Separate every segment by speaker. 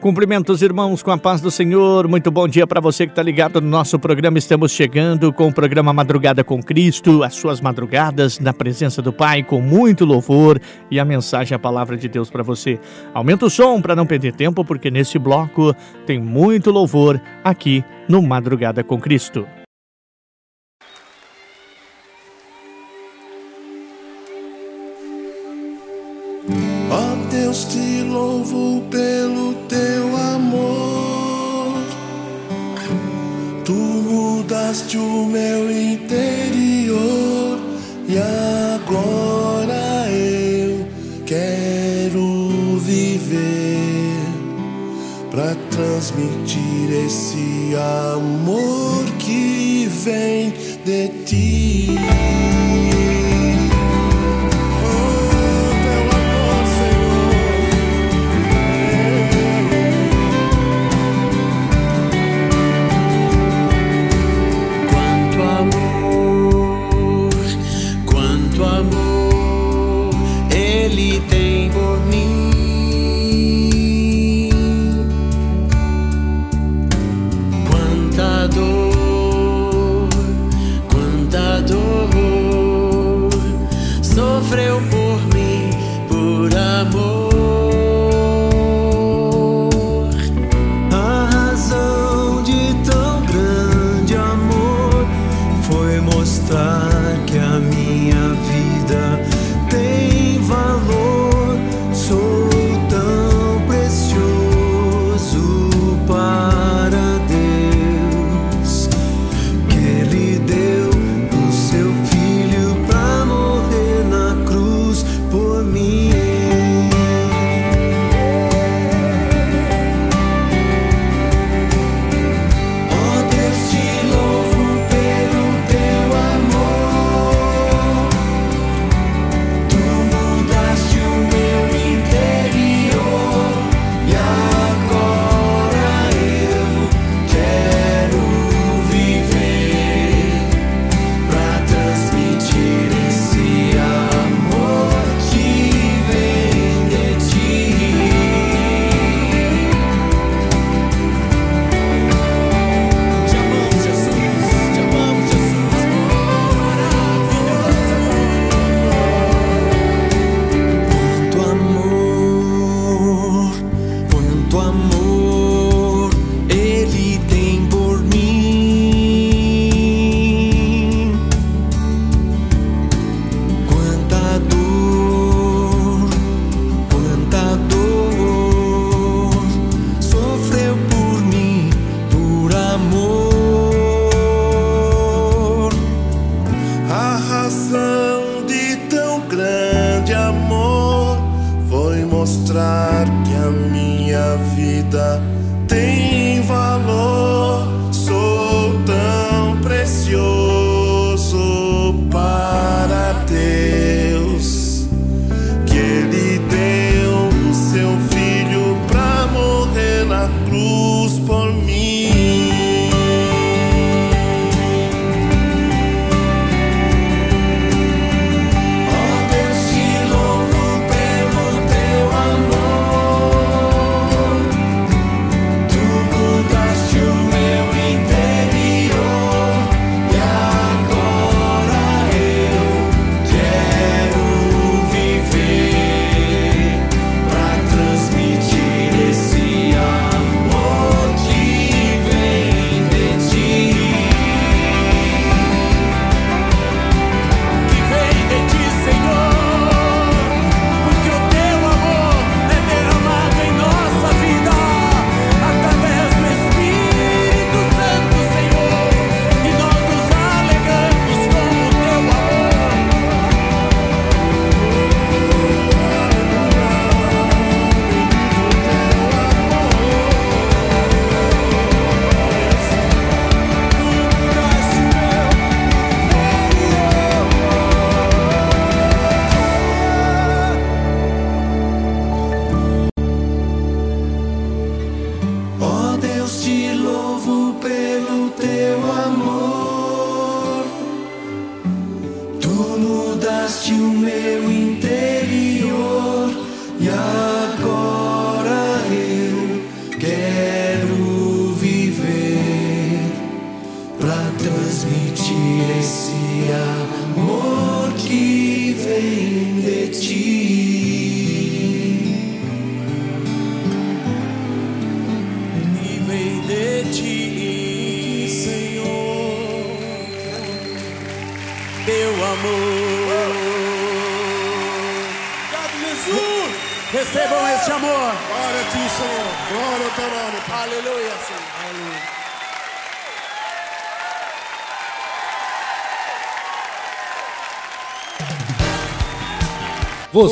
Speaker 1: Cumprimentos, irmãos, com a paz do Senhor. Muito bom dia para você que está ligado no nosso programa. Estamos chegando com o programa Madrugada com Cristo, as suas madrugadas na presença do Pai, com muito louvor e a mensagem, a palavra de Deus para você. Aumenta o som para não perder tempo, porque nesse bloco tem muito louvor aqui no Madrugada com Cristo.
Speaker 2: Ó oh, Deus, te louvo pelo mudaste o meu interior e agora eu quero viver para transmitir esse amor que vem de ti.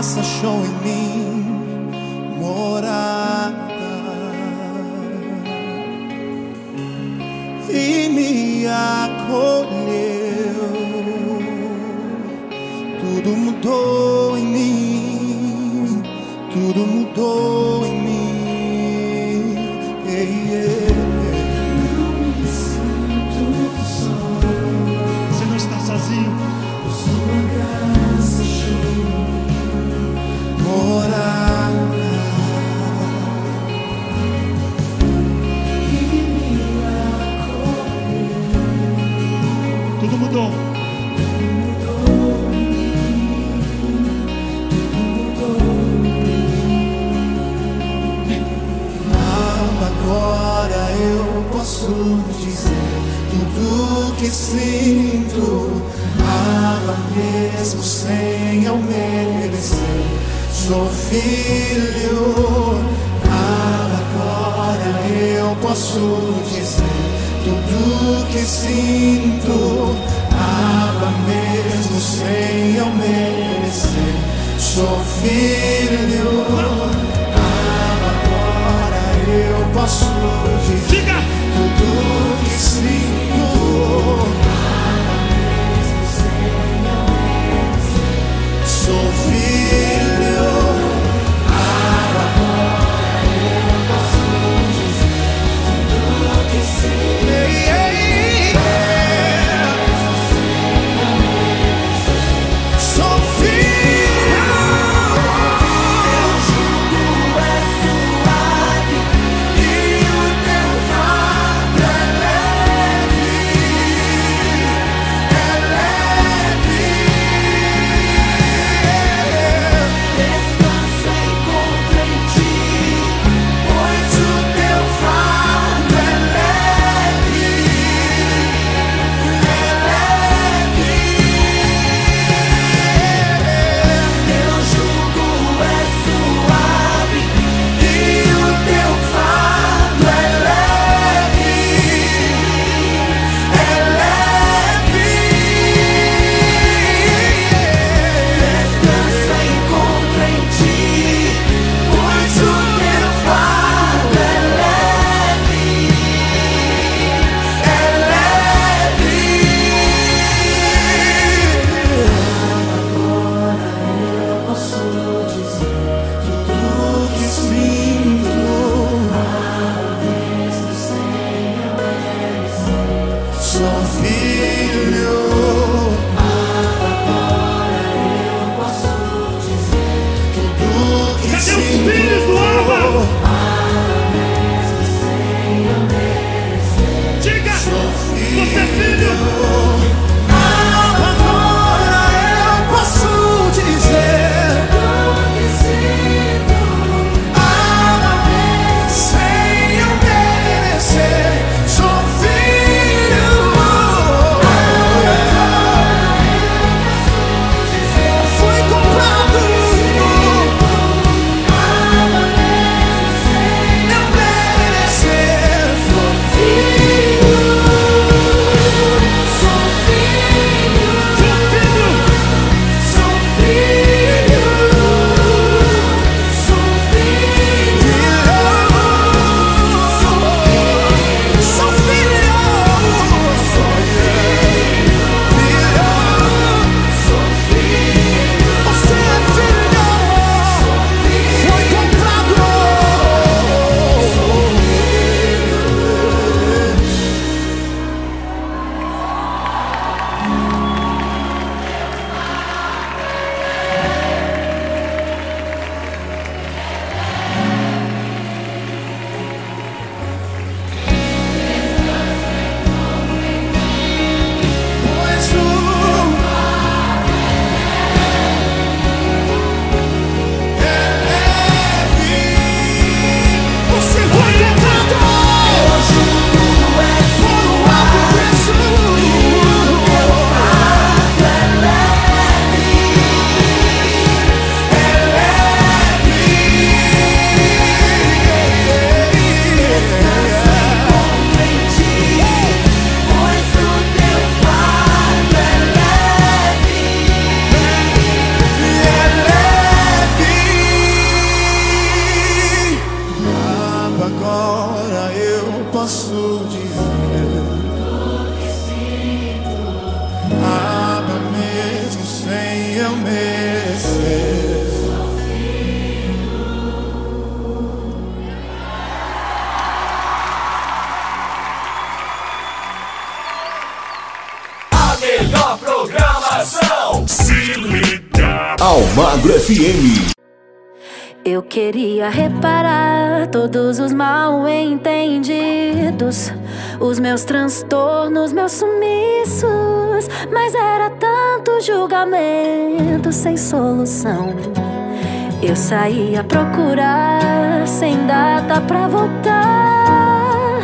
Speaker 3: Graça achou em mim morada e me acolheu. Tudo mudou em mim, tudo mudou posso dizer tudo que sinto. Ama mesmo sem eu merecer. Sou filho. Agora eu posso dizer tudo que sinto. Ama mesmo sem eu merecer. Sou filho. Agora eu posso dizer
Speaker 4: Diga!
Speaker 3: Tudo que sinto. Sou
Speaker 5: transtornos, meus sumiços, mas era tanto julgamento sem solução. Eu saí a procurar sem data pra voltar.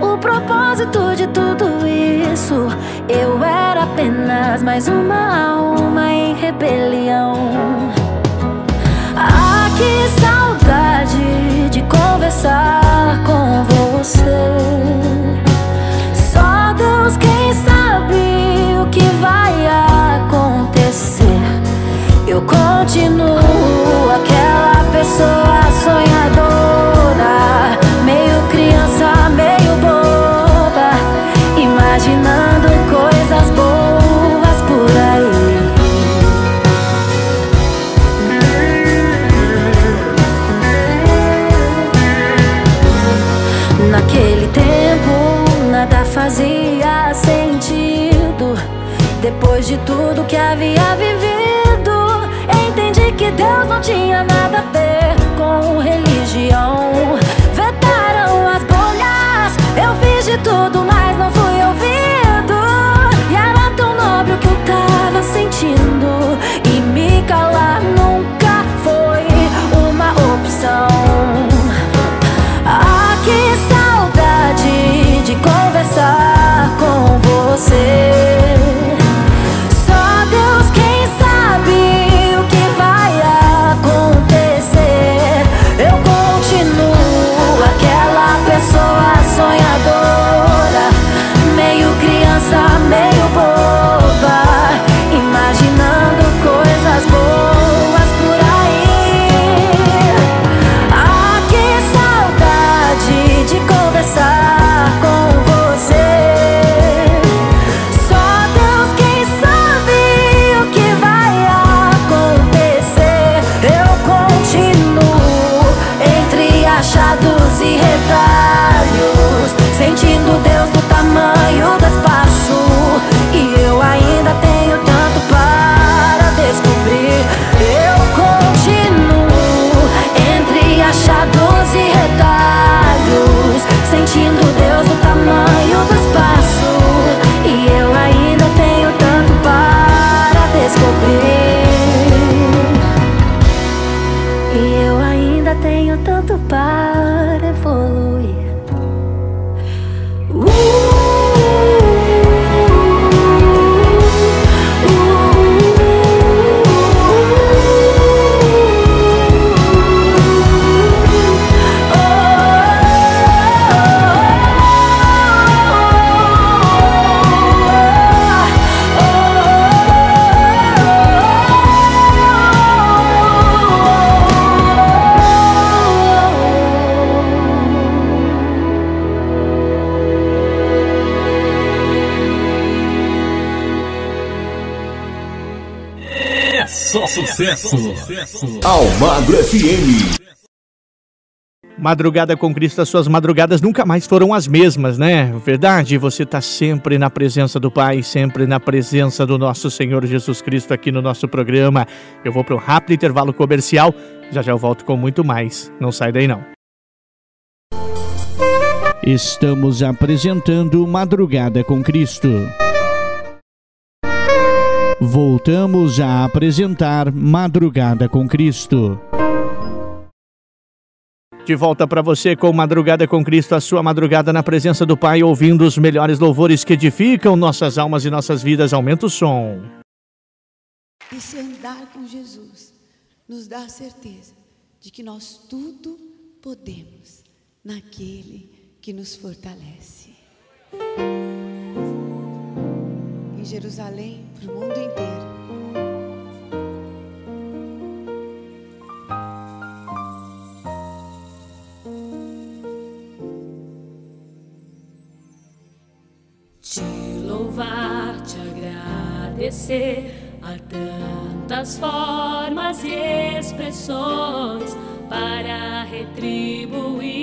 Speaker 5: O propósito de tudo isso, eu era apenas mais uma alma em rebelião. Ah, que saudade de conversar com você. Continuo aquela pessoa sonhadora, meio criança, meio boba, imaginando coisas boas por aí. Naquele tempo nada fazia sentido. Depois de tudo que havia Não tinha nada a ver com religião. Vetaram as bolhas, eu fiz de tudo, mas não fui ouvido. E era tão nobre o que eu tava sentindo. E me calar nunca foi uma opção. Ah, que saudade de conversar com você.
Speaker 6: Sucesso. Almagro FM.
Speaker 1: Madrugada com Cristo, as suas madrugadas nunca mais foram as mesmas, né? Verdade? Você está sempre na presença do Pai, sempre na presença do nosso Senhor Jesus Cristo aqui no nosso programa. Eu vou para um rápido intervalo comercial, já já eu volto com muito mais. Não sai daí não. Estamos apresentando Madrugada com Cristo. Voltamos a apresentar Madrugada com Cristo. De volta para você com Madrugada com Cristo, a sua madrugada na presença do Pai, ouvindo os melhores louvores que edificam nossas almas e nossas vidas. Aumenta o som.
Speaker 7: E se andar com Jesus nos dá a certeza de que nós tudo podemos naquele que nos fortalece. Jerusalém, para o mundo inteiro.
Speaker 8: Te louvar, te agradecer a tantas formas e expressões para retribuir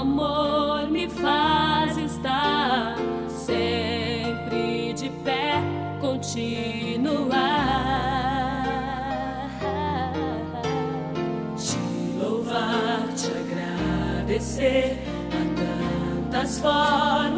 Speaker 8: amor me faz estar sempre de pé, continuar. Te louvar, te agradecer a tantas formas.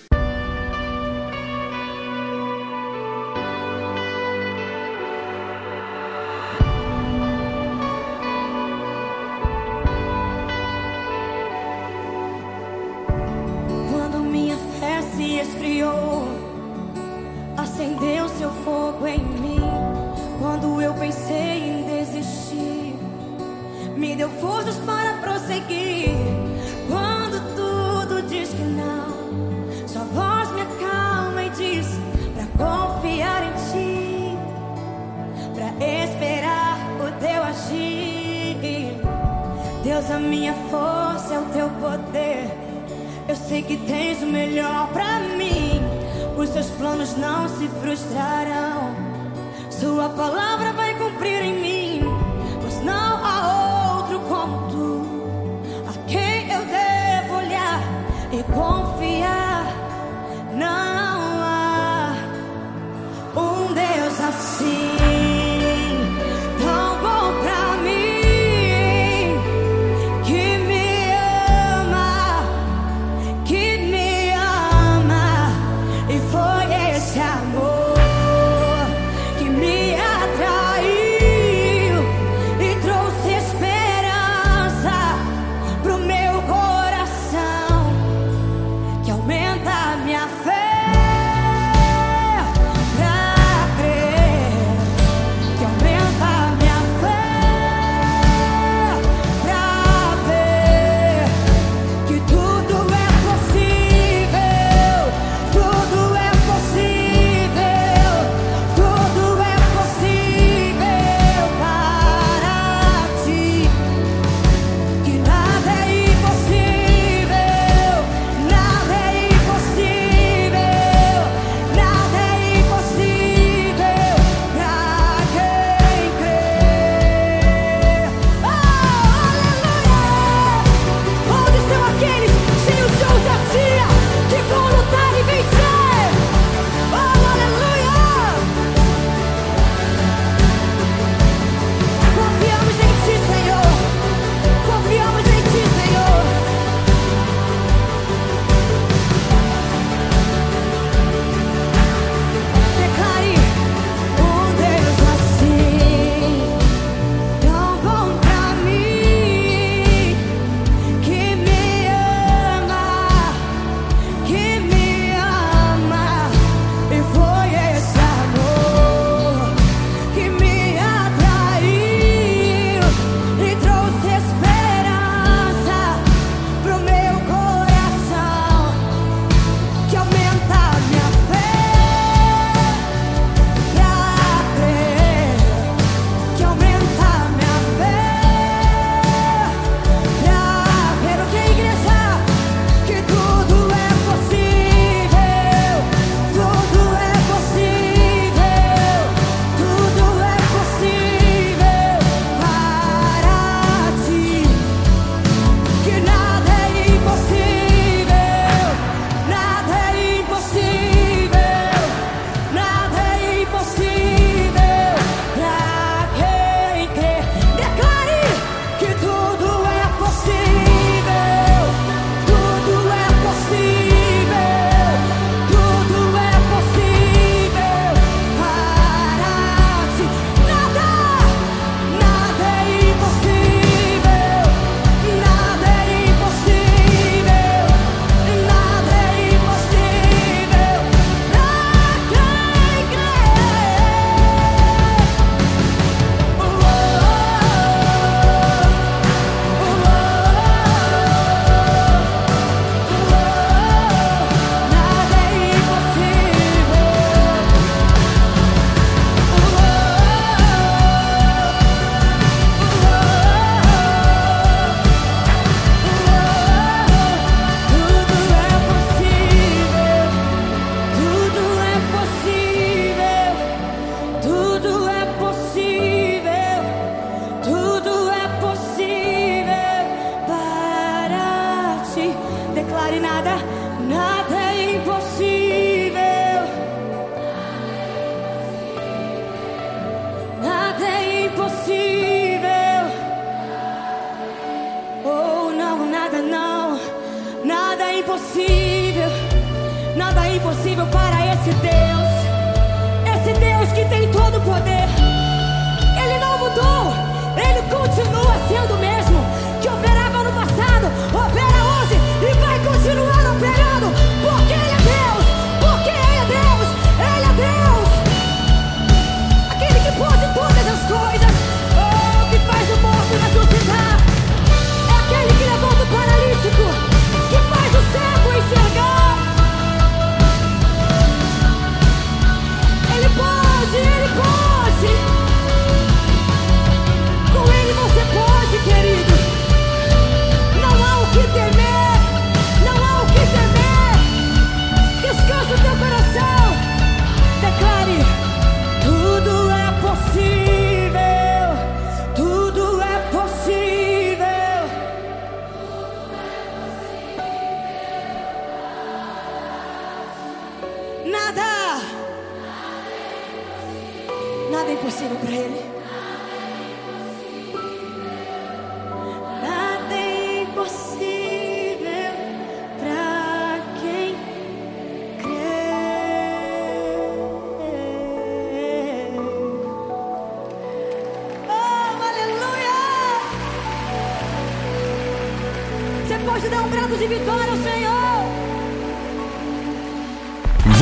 Speaker 9: planos não se frustrarão. Sua palavra vai cumprir em mim.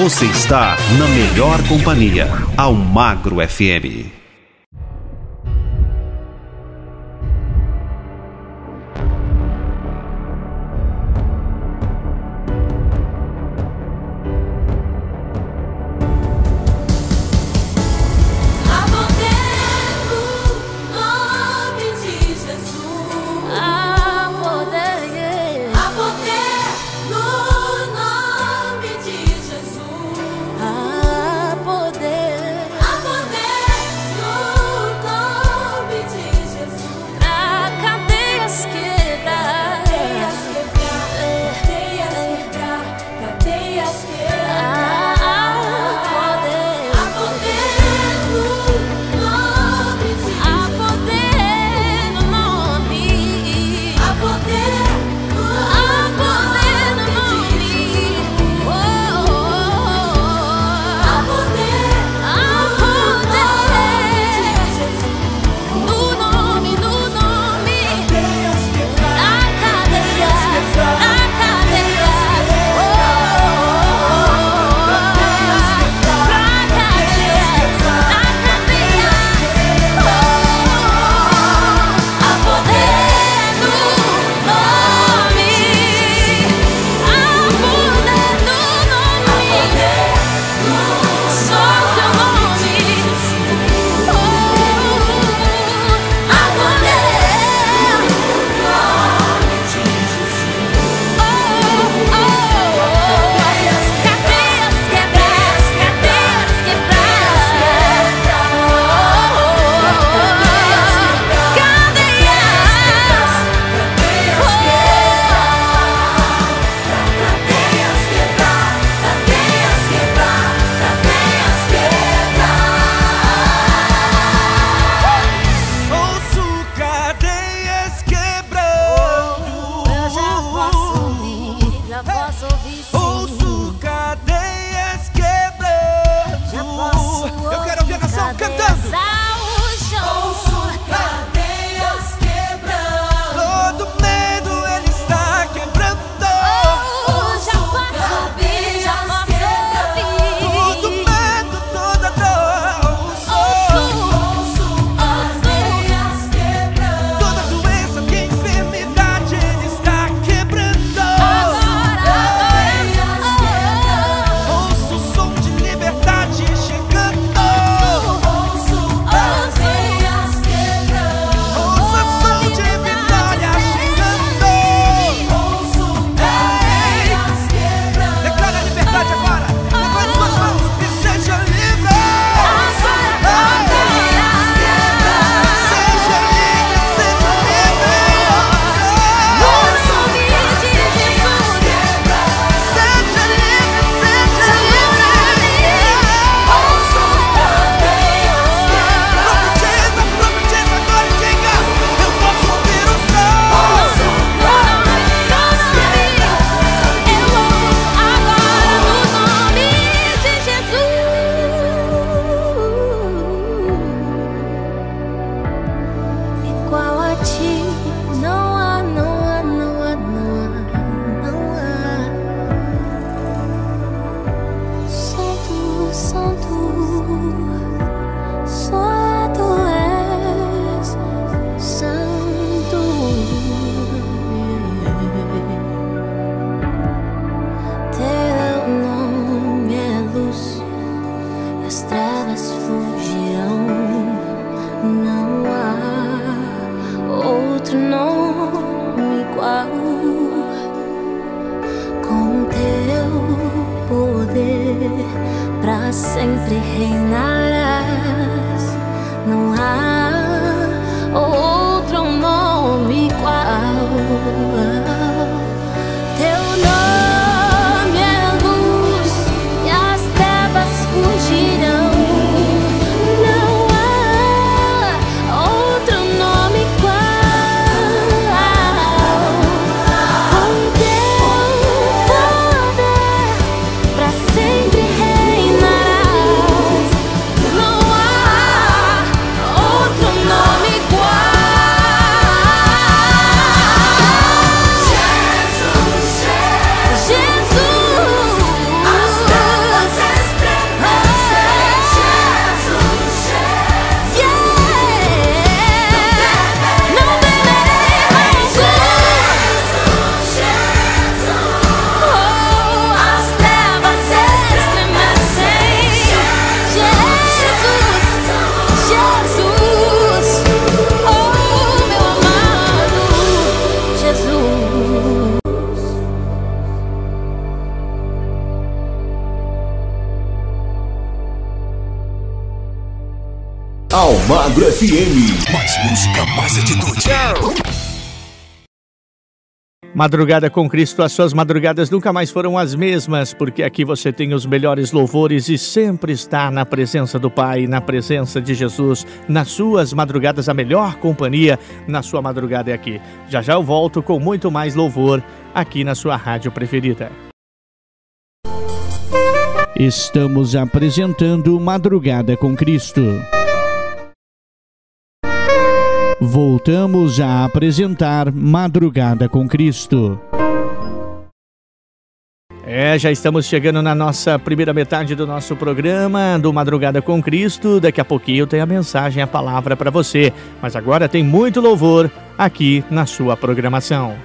Speaker 5: Você
Speaker 6: está na melhor companhia, ao Magro FM.
Speaker 10: será sempre
Speaker 5: reinar.
Speaker 11: Madrugada com Cristo, as suas madrugadas nunca mais foram as mesmas, porque aqui você tem os melhores louvores e sempre está na presença do Pai, na presença de Jesus. Nas suas madrugadas, a melhor companhia na sua madrugada é aqui. Já já eu volto com muito mais louvor aqui na sua rádio preferida. Estamos apresentando Madrugada com Cristo voltamos a apresentar Madrugada com Cristo. É, já estamos chegando na nossa primeira metade do nosso programa do Madrugada com Cristo. Daqui a pouquinho tem a mensagem, a palavra para você. Mas agora tem muito louvor aqui na sua programação.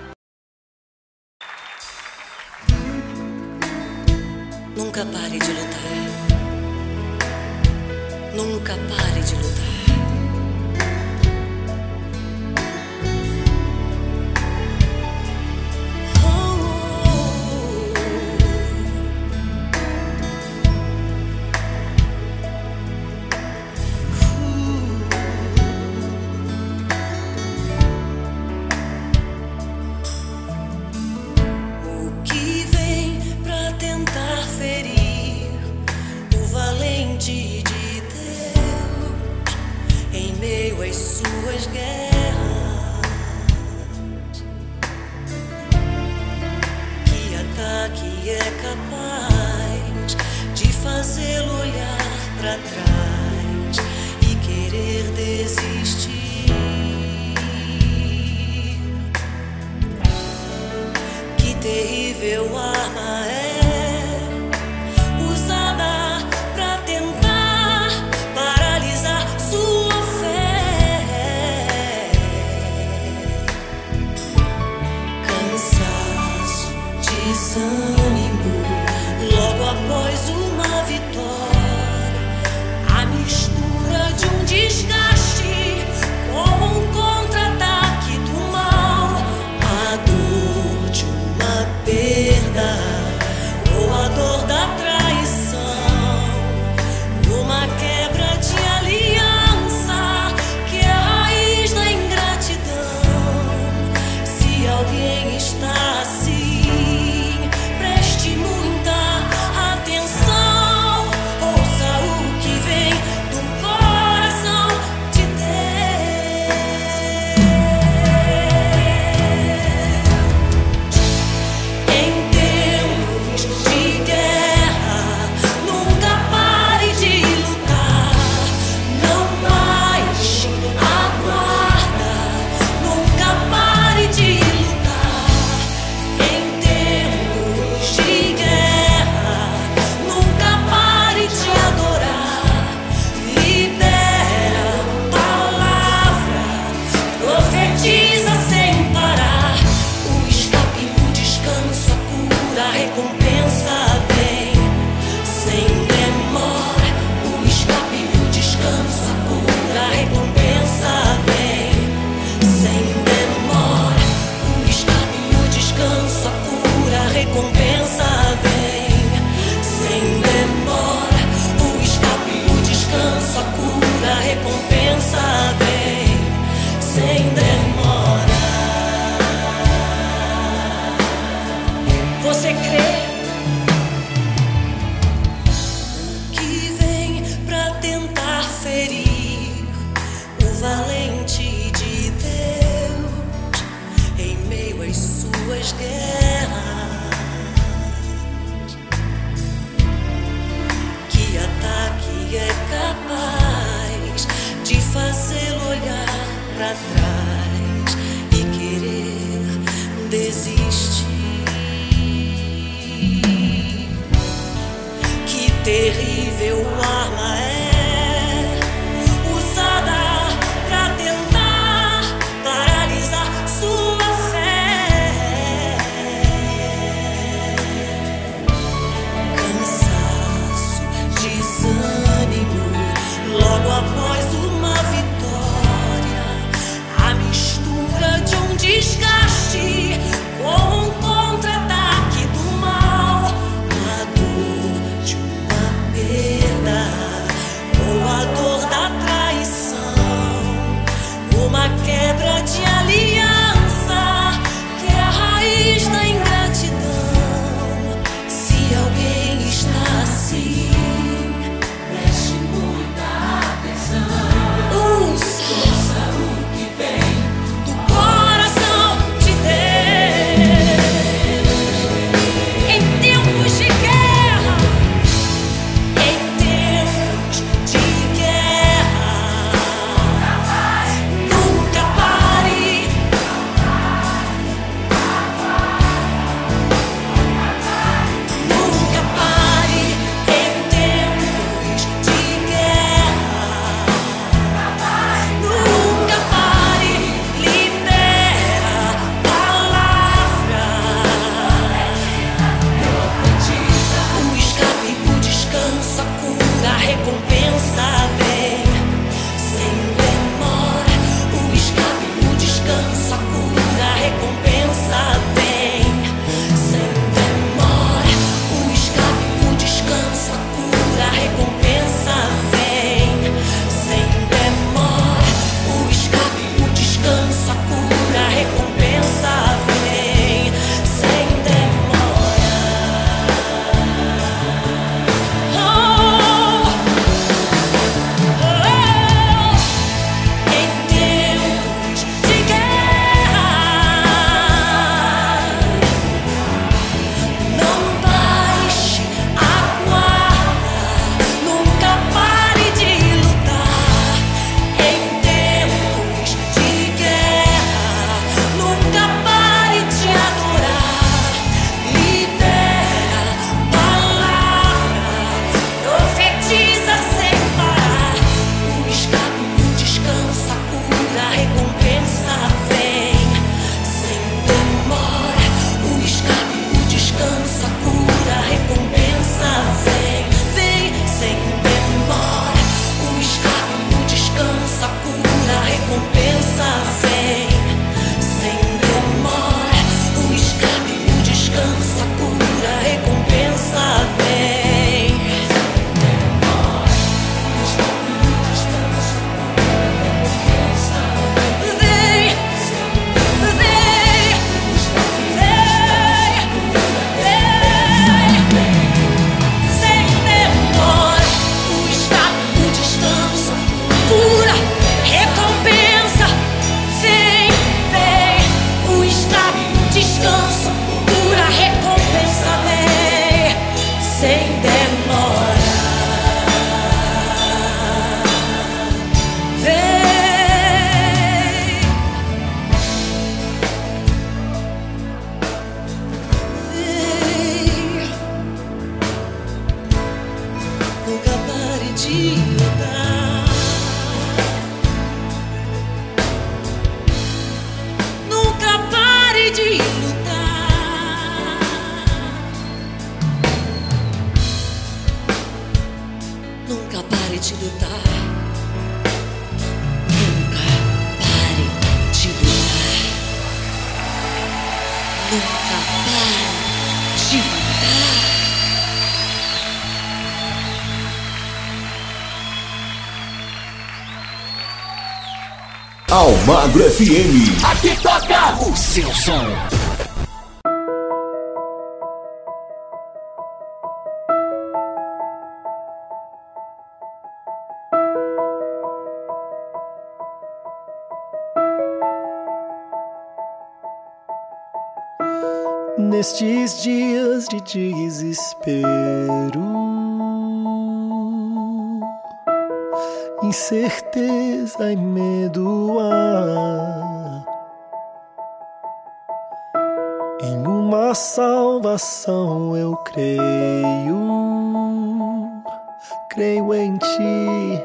Speaker 11: Lady
Speaker 12: Almagro FM.
Speaker 13: Aqui toca o seu som.
Speaker 2: Nestes dias de desespero incerteza e medo há. Em uma salvação eu creio, creio em ti,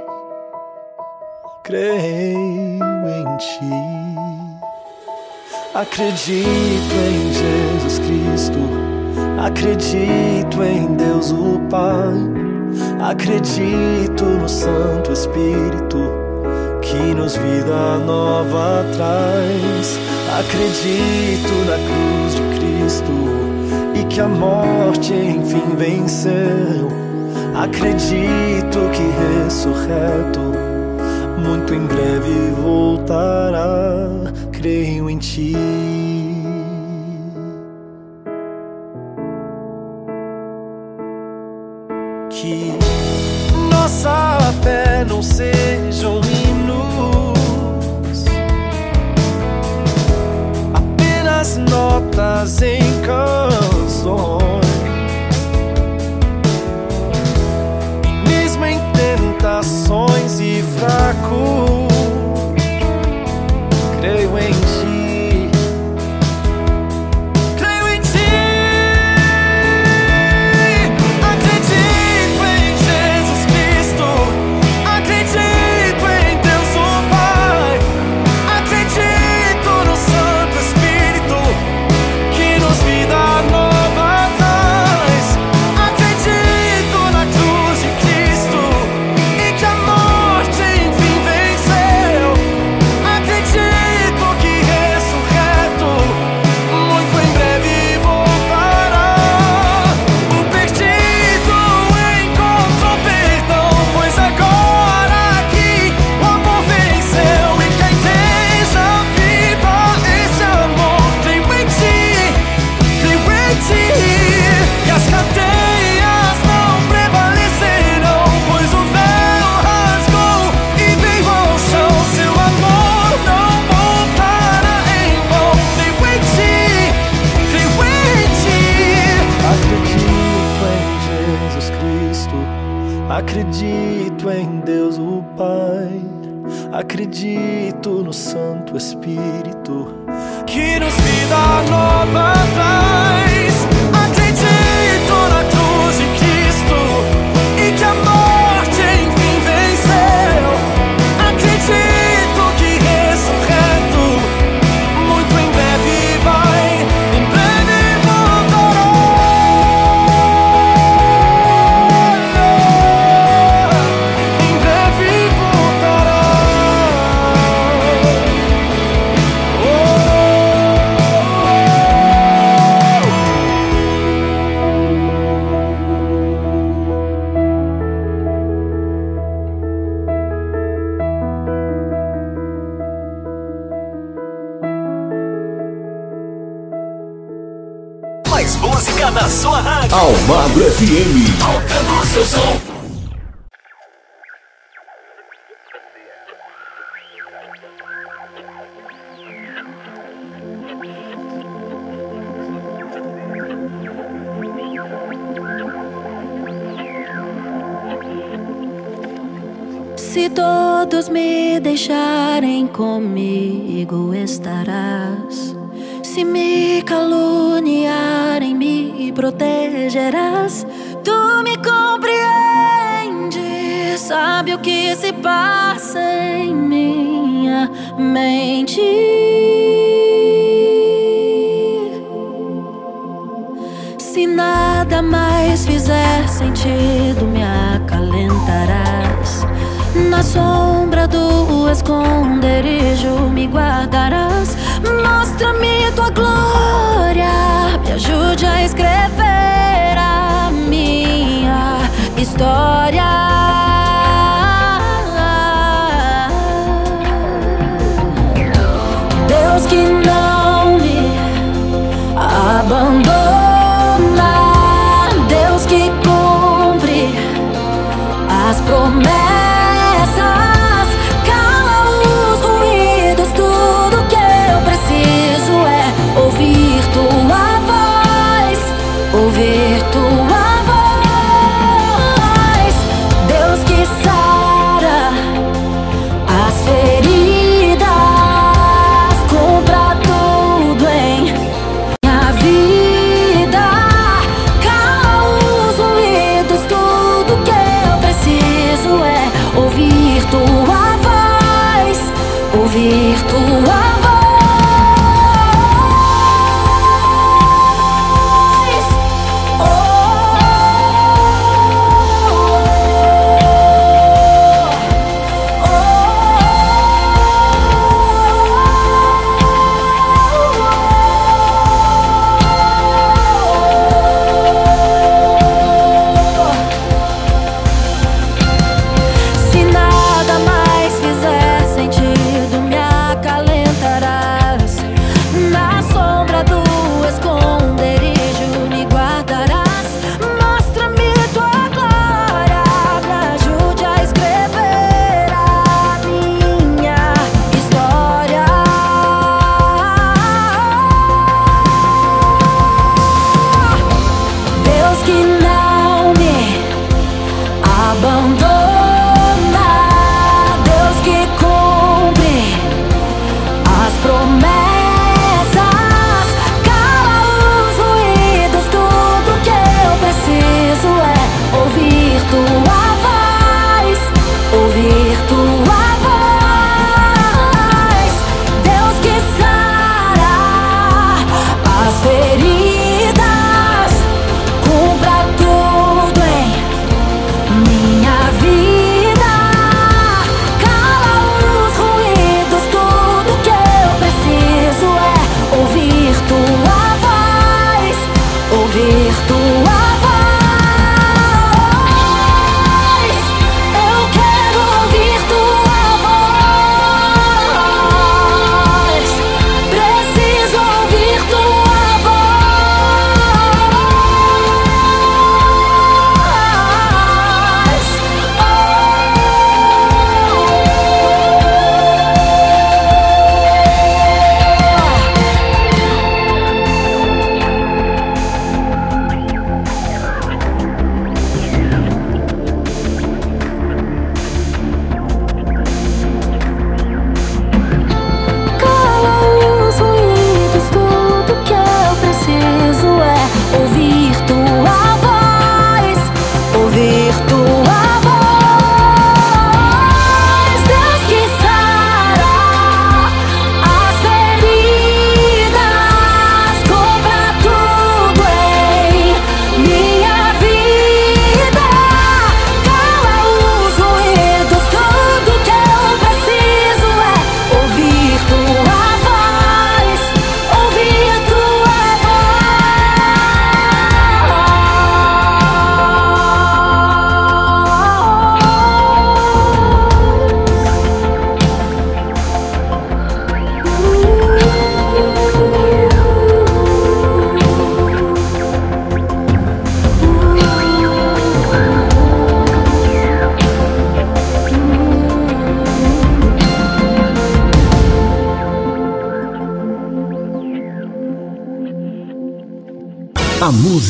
Speaker 2: creio em ti. Acredito em Jesus Cristo, acredito em Deus o Pai acredito no Santo Espírito que nos vida nova traz. Acredito na cruz de Cristo e que a morte enfim venceu. Acredito que ressurreto muito em breve voltará. Creio em ti. Nossa fé não sejam hinos, apenas notas em canções. Mesmo em tentações e fraco, Acredito em Deus o Pai. Acredito no Santo Espírito
Speaker 14: comigo estarás. Se me caluniarem, me protegerás. Tu me compreendes, sabe o que se passa em minha mente. Se nada mais fizer sentido, sombra do esconderijo me guardarás. Mostra-me tua glória, me ajude a escrever a minha história.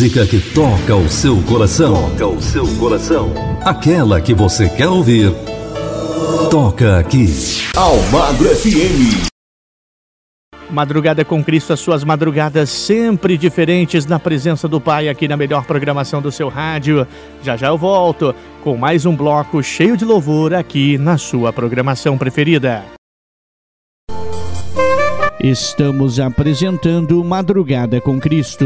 Speaker 15: Música que toca o seu coração. Toca o seu coração. Aquela que você quer ouvir. Toca aqui.
Speaker 13: Almagro FM.
Speaker 1: Madrugada com Cristo, as suas madrugadas sempre diferentes na presença do Pai aqui na melhor programação do seu rádio. Já já eu volto com mais um bloco cheio de louvor aqui na sua programação preferida. Estamos apresentando Madrugada com Cristo.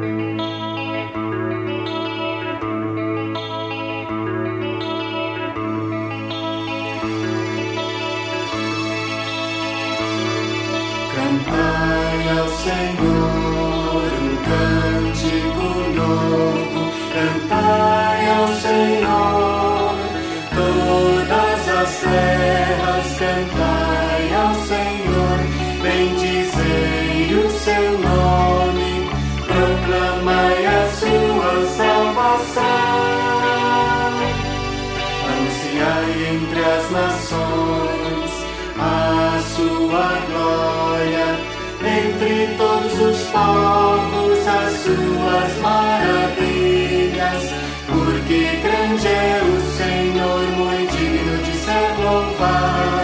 Speaker 16: Senhor, todas as terras cantai ao Senhor, bendizei o seu nome, proclamai a sua salvação, anunciai entre as nações a sua glória, entre todos os povos as suas maravilhas. Que grande é o Senhor, muito digno de ser louvado.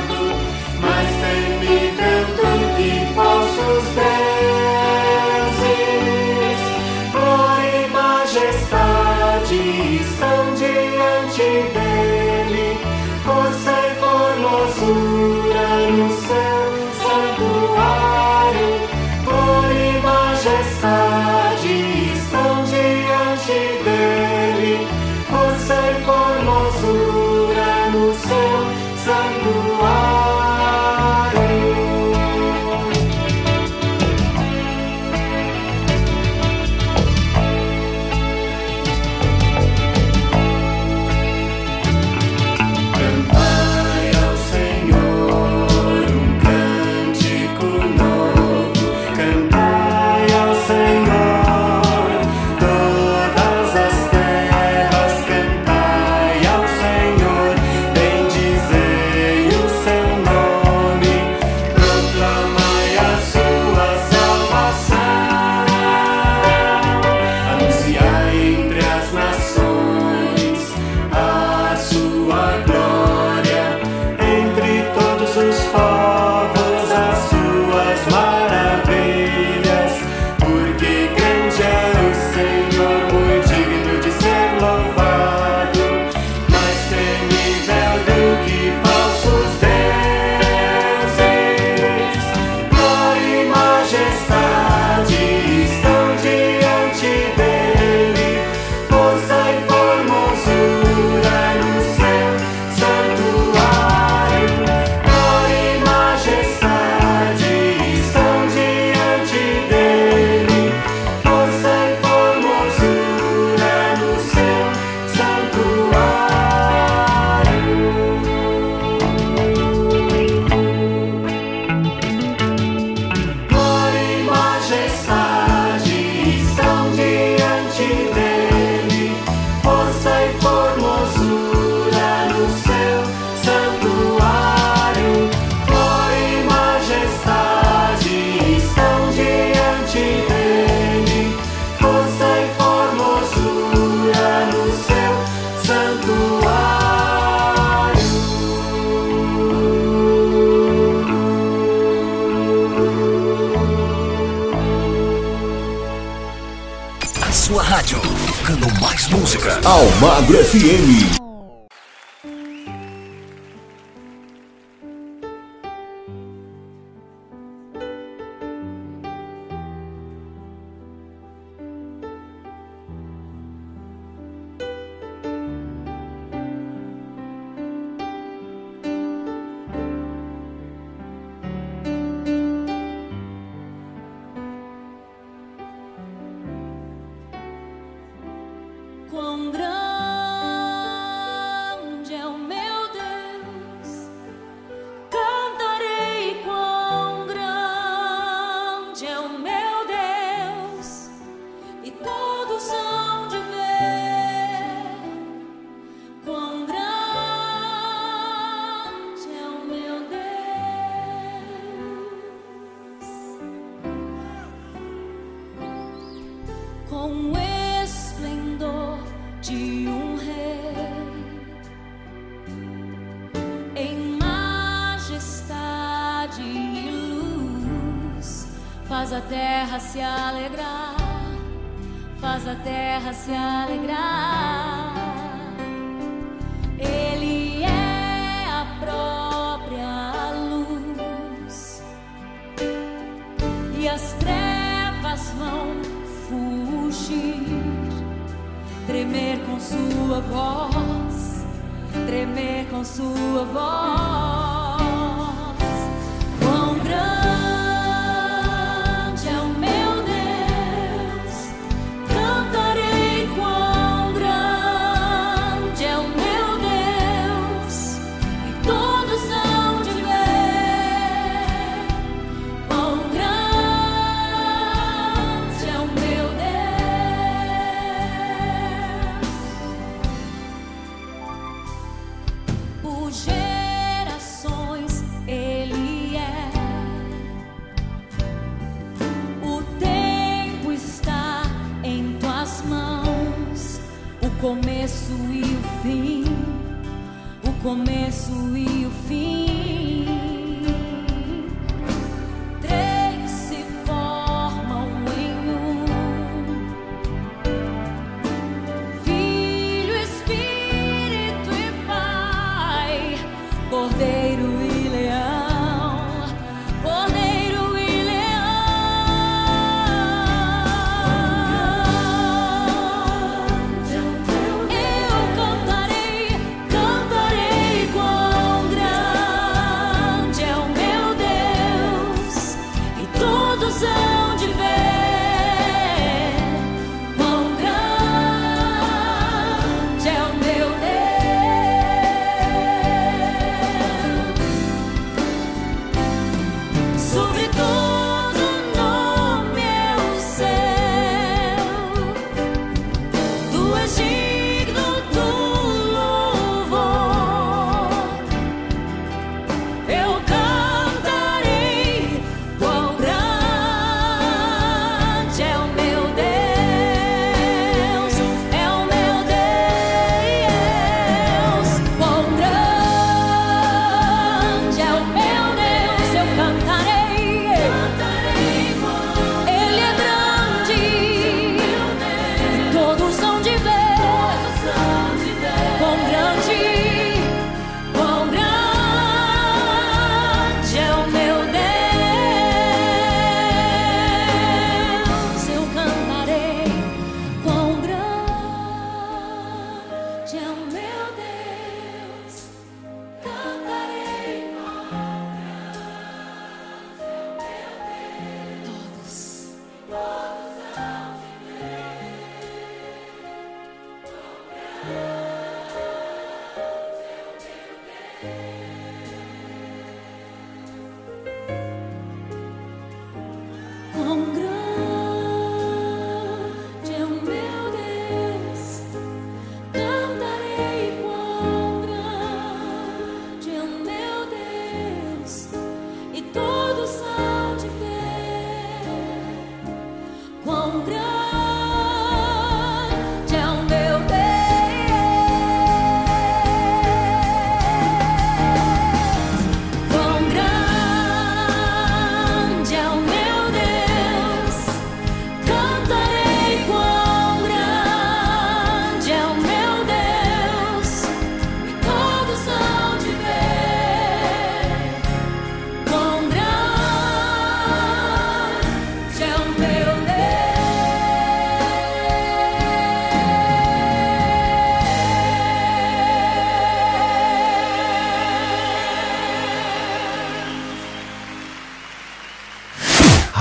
Speaker 6: começo e o fim, o começo e o fim.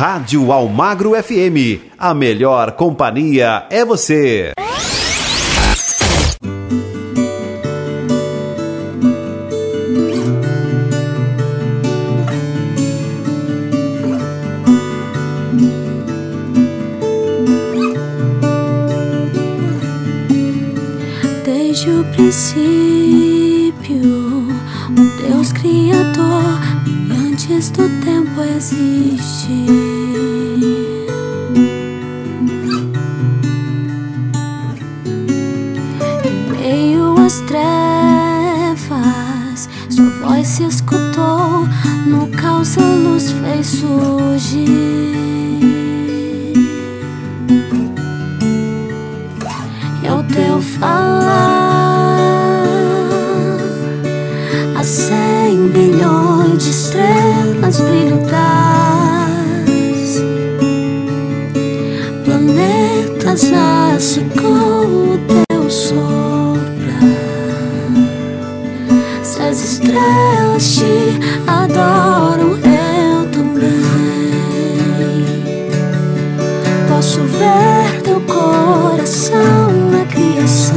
Speaker 17: Rádio Almagro FM. A melhor companhia é você.
Speaker 6: Desde o princípio, o Deus Criador antes do tempo existe. se escutou no caos a luz fez surgir. E o teu falar a cem bilhões de estrelas brilhadas planetas a se souber teu coração na criação.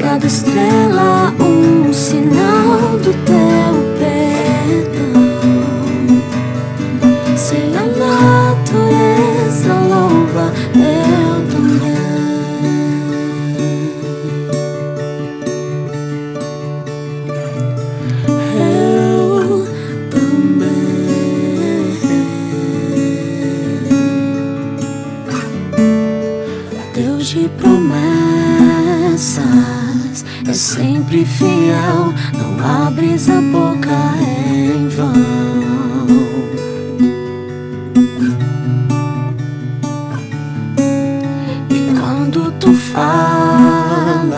Speaker 6: Cada estrela um sinal.
Speaker 5: sempre fiel, não abres a boca em vão. E quando tu falas,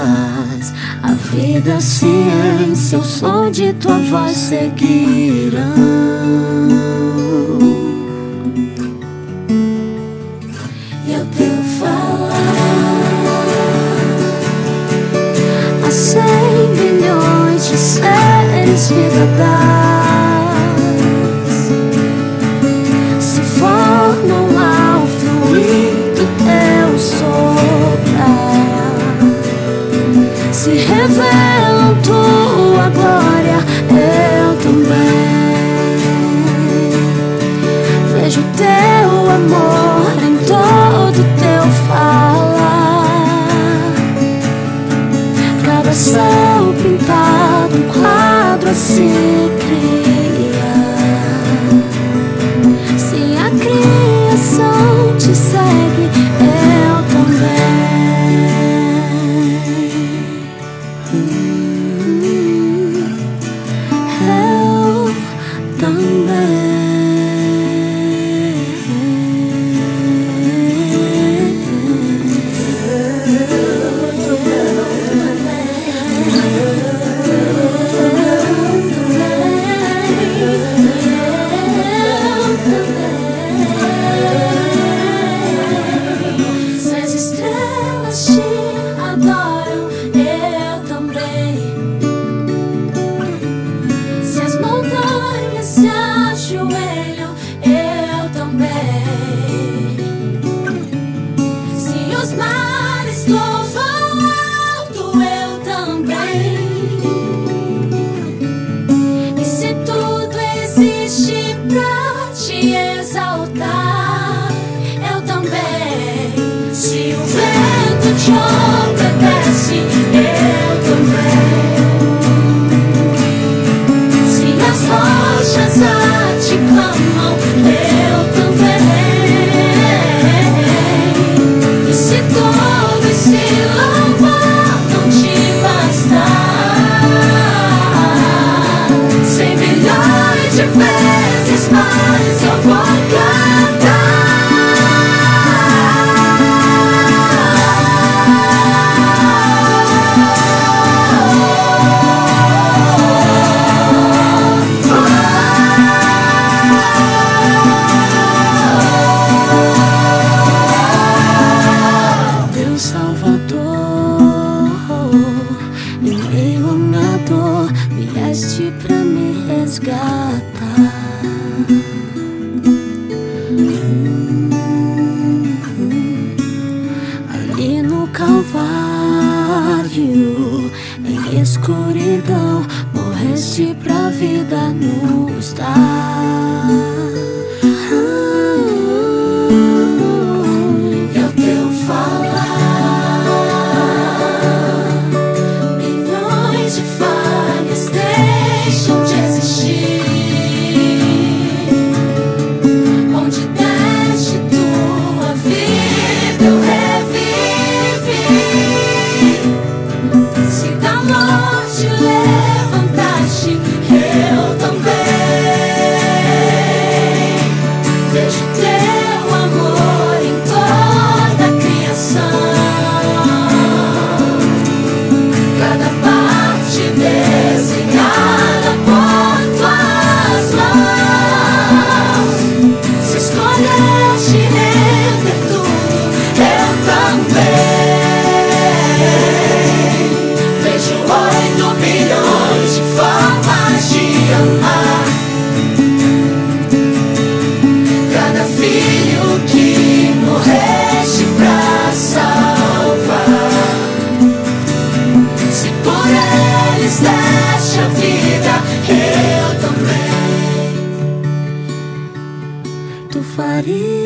Speaker 5: a vida, a ciência, o som de tua voz seguirão. cidadãs se formam ao fluir do teu soprar, se revelam tua glória. Eu também vejo teu amor. you.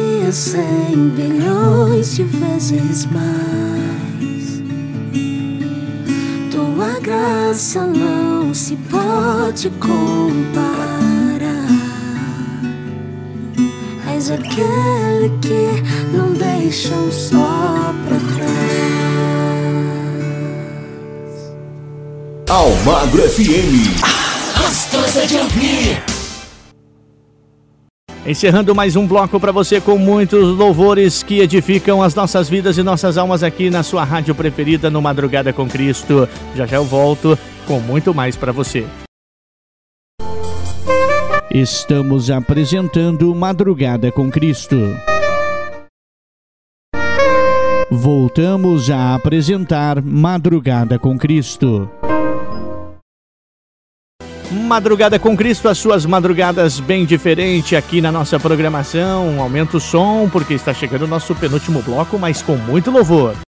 Speaker 5: seria cem bilhões de vezes mais. Tua graça não se pode comparar. És aquele que não deixa um só pra trás.
Speaker 18: Almagro FM.
Speaker 19: Gostosa de ouvir.
Speaker 1: Encerrando mais um bloco para você com muitos louvores que edificam as nossas vidas e nossas almas aqui na sua rádio preferida no Madrugada com Cristo. Já já eu volto com muito mais para você. Estamos apresentando Madrugada com Cristo. Voltamos a apresentar Madrugada com Cristo. Madrugada com Cristo, as suas madrugadas bem diferente aqui na nossa programação. Aumenta o som porque está chegando o nosso penúltimo bloco, mas com muito louvor.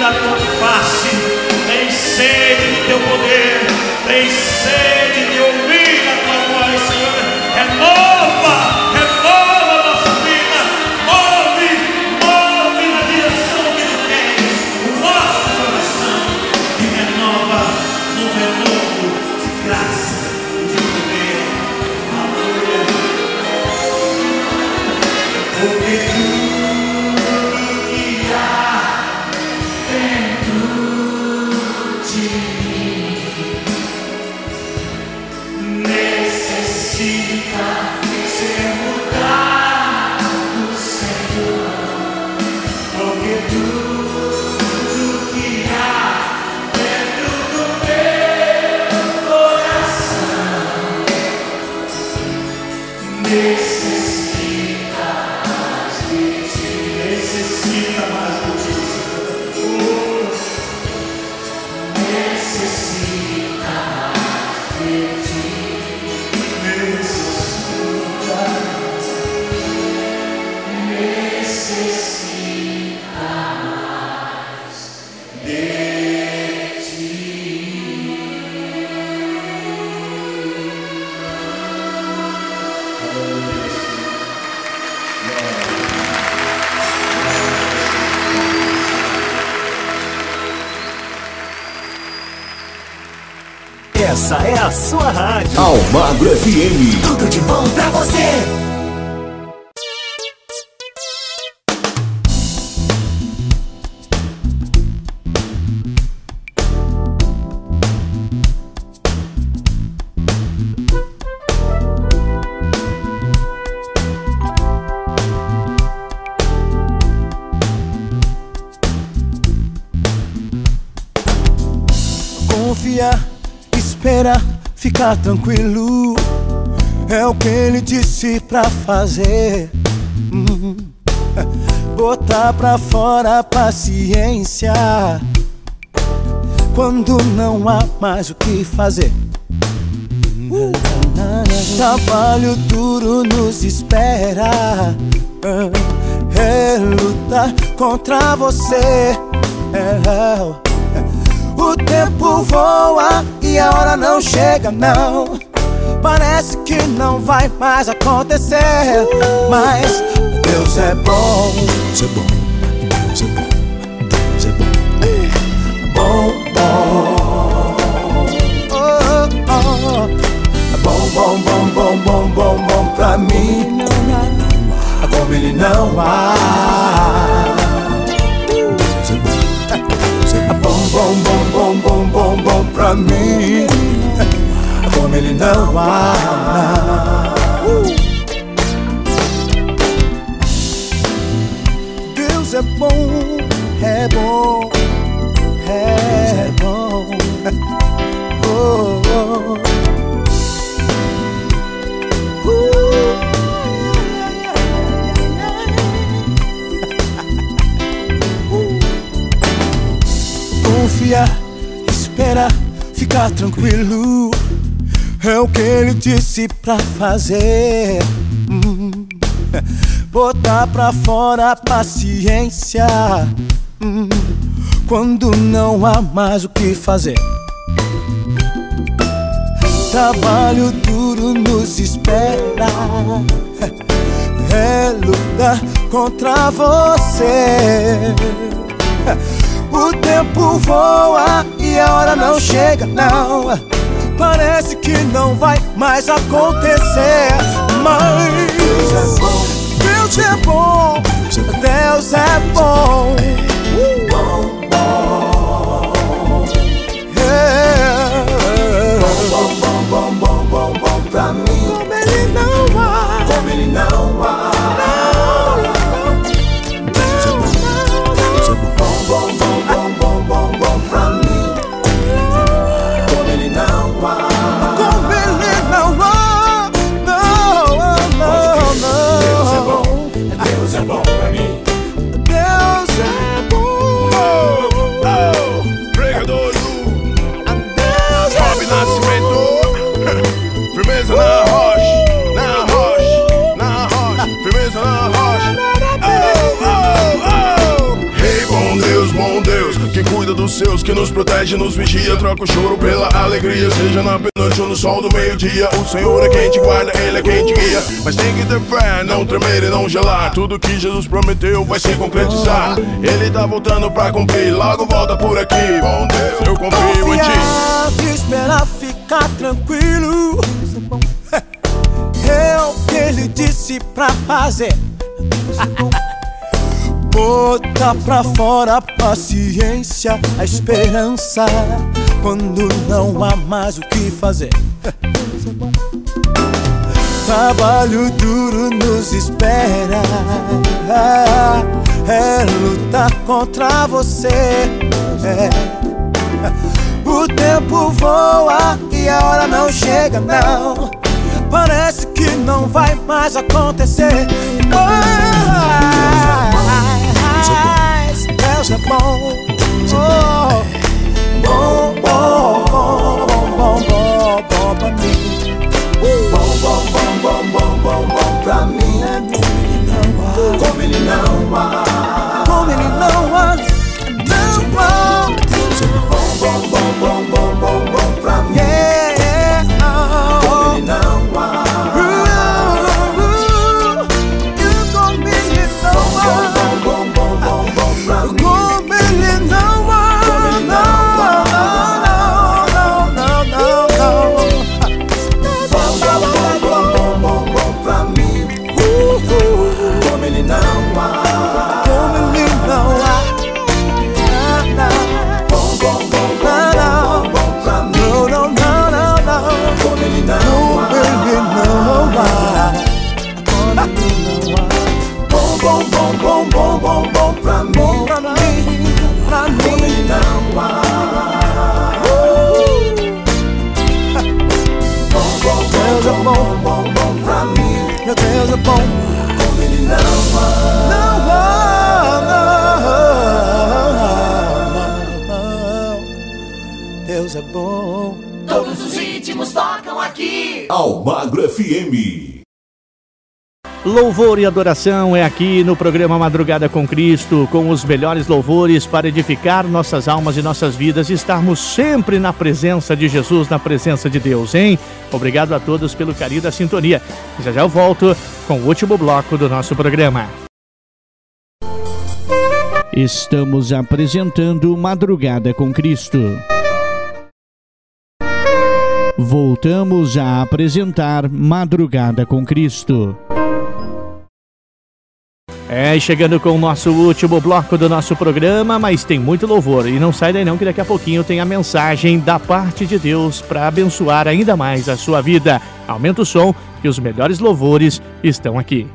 Speaker 20: Da tua face, tem sede do teu poder, tem sede de ouvir a tua voz, Senhor. Renova,
Speaker 2: Tranquilo. É o que ele disse pra fazer. Hum. Botar pra fora a paciência. Quando não há mais o que fazer. Trabalho duro nos espera. É lutar contra você. É, o tempo voa e a hora não chega, não. Parece que não vai mais acontecer. Mas Deus é bom. Deus é bom. Deus é bom. Deus é bom. Bom, bom. Oh, oh. Bom, bom, bom, bom, bom, bom, bom pra mim. Como ele não há. Mim. Como ele não há. Deus é bom, é bom, tranquilo. É o que ele disse pra fazer. Hum. Botar pra fora a paciência. Hum. Quando não há mais o que fazer. Trabalho duro nos espera. É lutar contra você. O tempo voa e a hora não chega, não. Parece que não vai mais acontecer. Mas Deus é bom, Deus é bom. Bom, bom.
Speaker 21: Que nos protege, nos vigia. Troca o choro pela alegria Seja na noite ou no sol do meio-dia. O Senhor é quem te guarda, Ele é quem te guia. Mas tem que ter fé, não tremer e não gelar. Tudo que Jesus prometeu vai se concretizar. Ele tá voltando pra cumprir Logo volta por aqui, bom Deus Eu confio em ti.
Speaker 2: esperar, ficar tranquilo. É o que ele disse pra fazer. Bota pra fora a paciência, a esperança. Quando não há mais o que fazer. Trabalho duro nos espera. É lutar contra você. É. O tempo voa e a hora não chega, não. Parece que não vai mais acontecer. Mas Deus é bom. Oh, bom, bom, bom, bom, bom, bom, bom pra mim. Bom, bom, bom, bom, bom, bom, bom pra mim. Como ele não há.
Speaker 20: Louvor e adoração é aqui no programa Madrugada com Cristo, com os melhores louvores para edificar nossas almas e nossas vidas e estarmos sempre na presença de Jesus, na presença de Deus, hein? Obrigado a todos pelo carinho da sintonia. Já já eu volto com o último bloco do nosso programa. Estamos apresentando Madrugada com Cristo. Voltamos a apresentar Madrugada com Cristo. É, chegando com o nosso último bloco do nosso programa, mas tem muito louvor. E não sai daí não, que daqui a pouquinho tem a mensagem da parte de Deus para abençoar ainda mais a sua vida. Aumenta o som, que os melhores louvores estão aqui.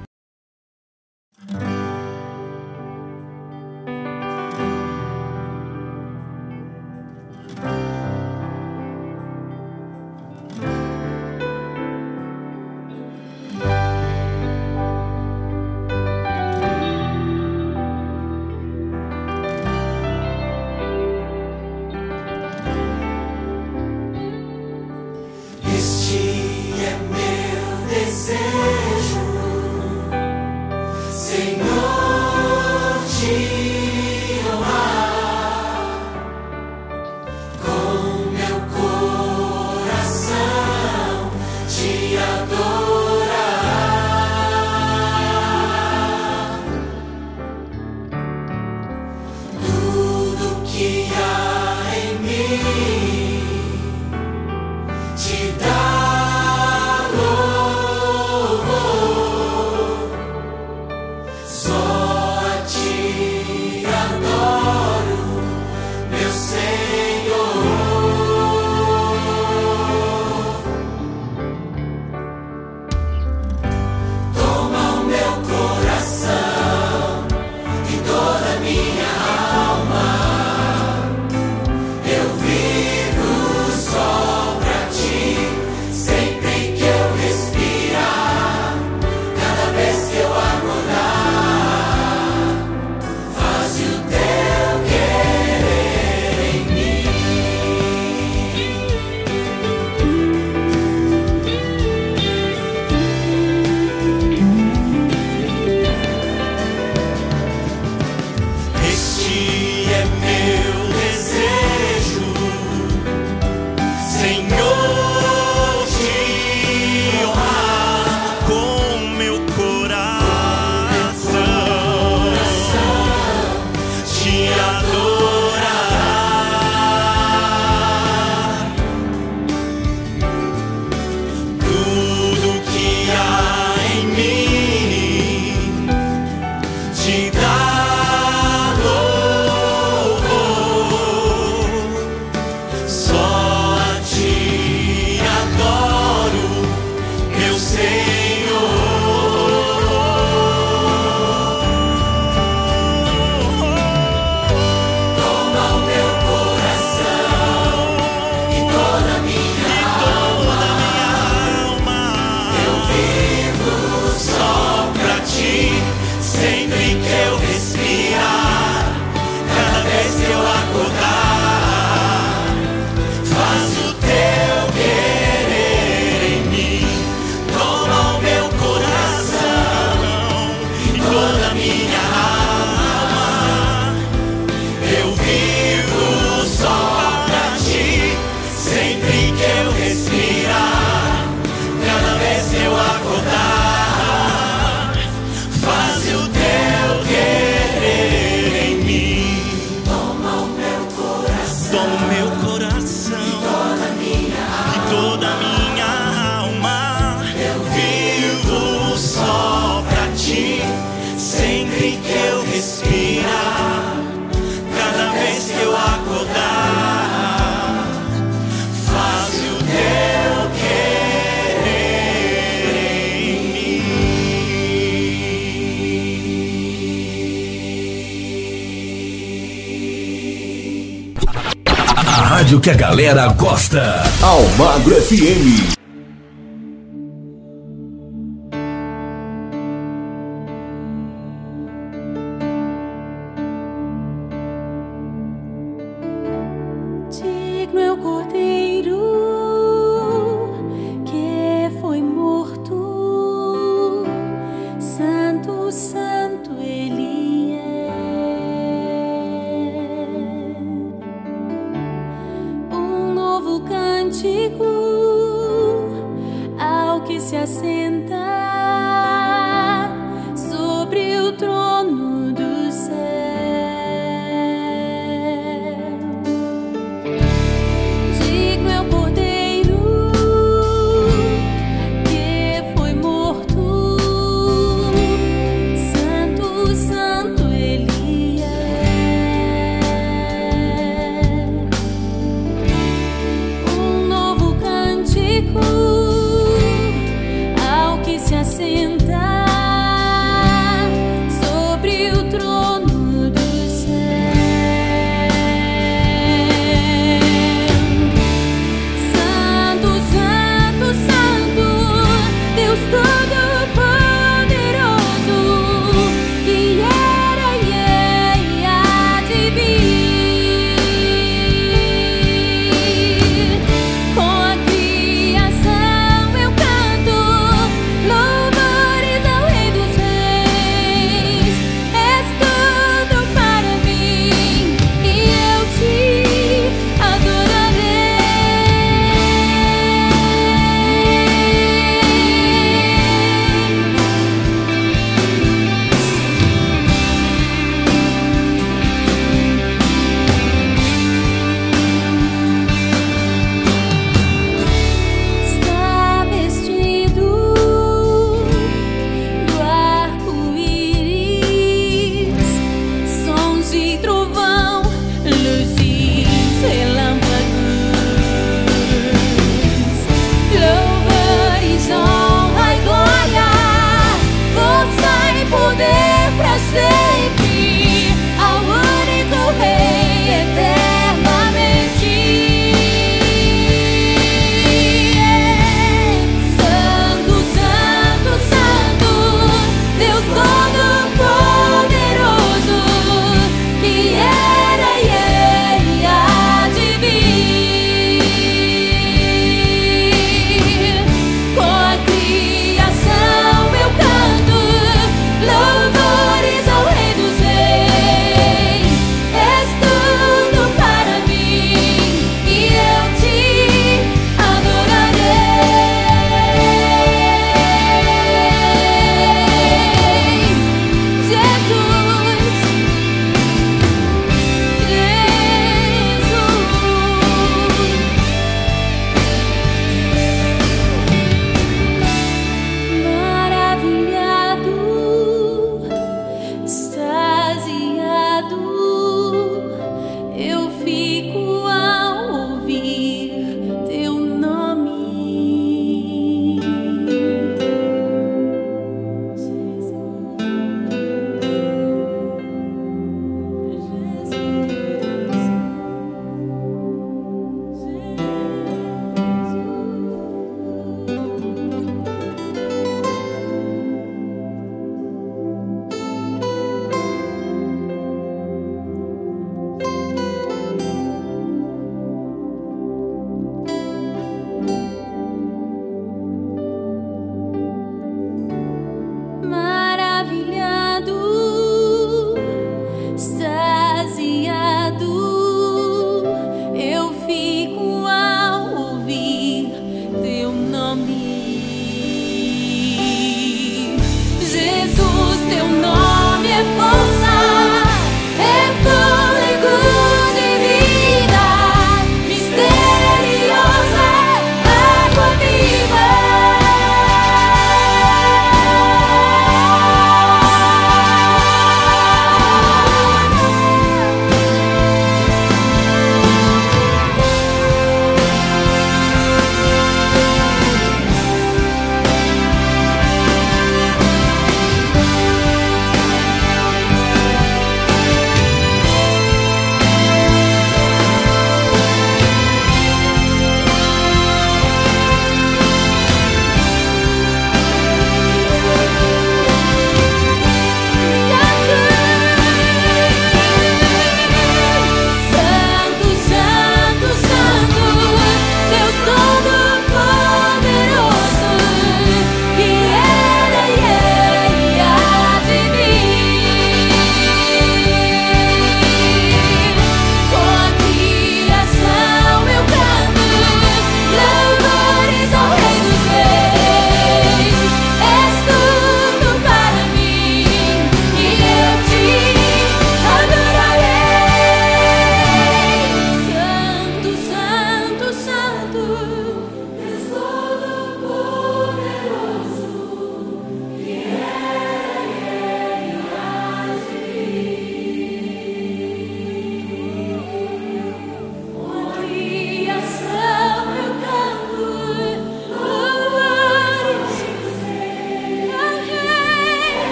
Speaker 6: FM.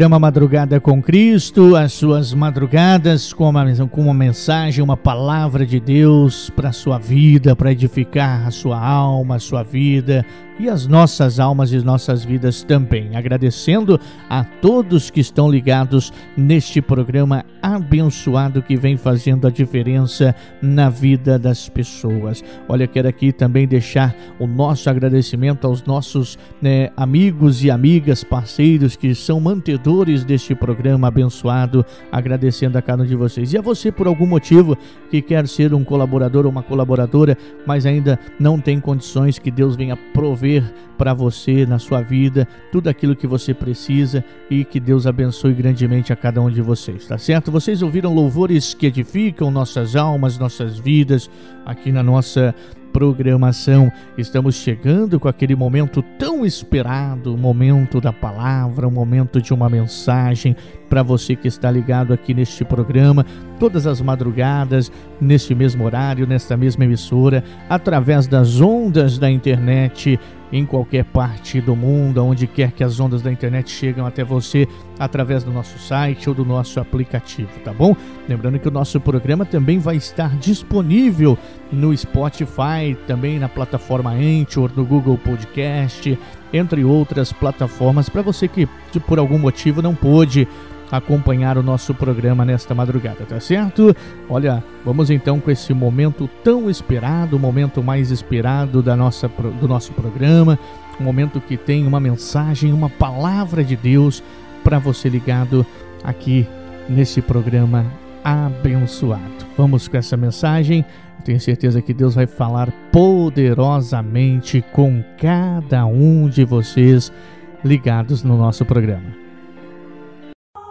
Speaker 1: Programa Madrugada com Cristo, as suas madrugadas com uma, com uma mensagem, uma palavra de Deus para a sua vida, para edificar a sua alma, a sua vida e as nossas almas e nossas vidas também. Agradecendo a todos que estão ligados neste programa abençoado que vem fazendo a diferença na vida das pessoas. Olha, quero aqui também deixar o nosso agradecimento aos nossos né, amigos e amigas, parceiros que são mantedores deste programa abençoado, agradecendo a cada um de vocês. E a você, por algum motivo, que quer ser um colaborador ou uma colaboradora, mas ainda não tem condições que Deus venha prover para você na sua vida tudo aquilo que você precisa e que Deus abençoe grandemente a cada um de vocês, tá certo? Vocês ouviram louvores que edificam nossas almas, nossas vidas aqui na nossa programação. Estamos chegando com aquele momento tão esperado, o momento da palavra, o momento de uma mensagem para você que está ligado aqui neste programa, todas as madrugadas, neste mesmo horário, nesta mesma emissora, através das ondas da internet em qualquer parte do mundo, onde quer que as ondas da internet chegam até você através do nosso site ou do nosso aplicativo, tá bom? Lembrando que o nosso programa também vai estar disponível no Spotify, também na plataforma Anchor, no Google Podcast, entre outras plataformas, para você que por algum motivo não pôde acompanhar o nosso programa nesta madrugada, tá certo? Olha, vamos então com esse momento tão esperado, o momento mais esperado da nossa, do nosso programa, um momento que tem uma mensagem, uma palavra de Deus para você ligado aqui nesse programa abençoado. Vamos com essa mensagem. tenho certeza que Deus vai falar poderosamente com cada um de vocês ligados no nosso programa.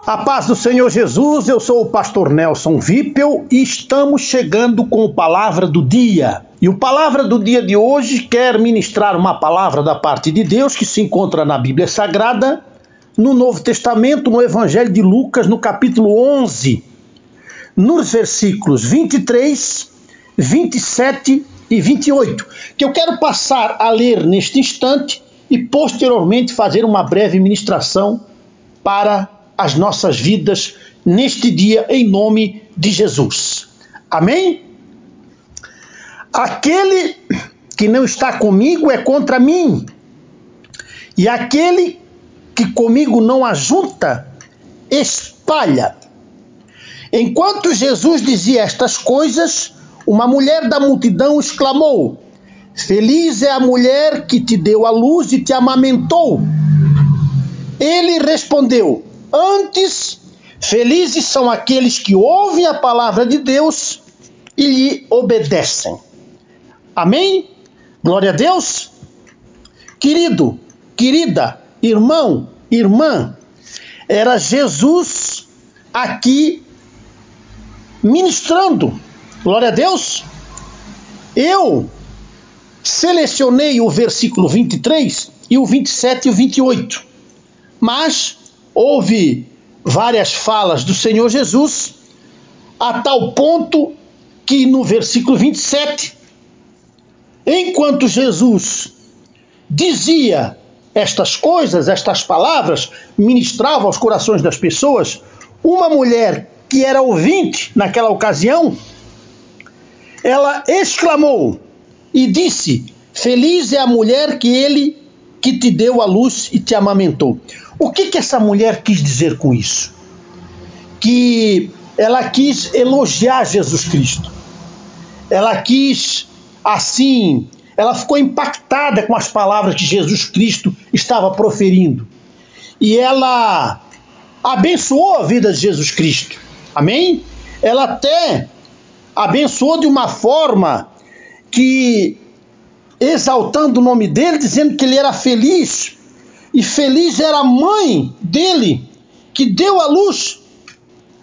Speaker 22: A paz do Senhor Jesus, eu sou o pastor Nelson Vipel e estamos chegando com a palavra do dia. E o palavra do dia de hoje quer ministrar uma palavra da parte de Deus que se encontra na Bíblia Sagrada, no Novo Testamento, no Evangelho de Lucas, no capítulo 11, nos versículos 23, 27 e 28, que eu quero passar a ler neste instante e posteriormente fazer uma breve ministração para as nossas vidas neste dia, em nome de Jesus. Amém? Aquele que não está comigo é contra mim, e aquele que comigo não ajunta, espalha. Enquanto Jesus dizia estas coisas, uma mulher da multidão exclamou: Feliz é a mulher que te deu a luz e te amamentou. Ele respondeu: Antes, felizes são aqueles que ouvem a palavra de Deus e lhe obedecem. Amém? Glória a Deus. Querido, querida, irmão, irmã, era Jesus aqui ministrando. Glória a Deus. Eu selecionei o versículo 23 e o 27 e o 28. Mas houve várias falas do Senhor Jesus, a tal ponto que no versículo 27, enquanto Jesus dizia estas coisas, estas palavras, ministrava aos corações das pessoas, uma mulher que era ouvinte naquela ocasião, ela exclamou e disse: Feliz é a mulher que ele que te deu a luz e te amamentou. O que, que essa mulher quis dizer com isso? Que ela quis elogiar Jesus Cristo. Ela quis, assim, ela ficou impactada com as palavras que Jesus Cristo estava proferindo. E ela abençoou a vida de Jesus Cristo. Amém? Ela até abençoou de uma forma que exaltando o nome dele, dizendo que ele era feliz e feliz era a mãe dele, que deu a luz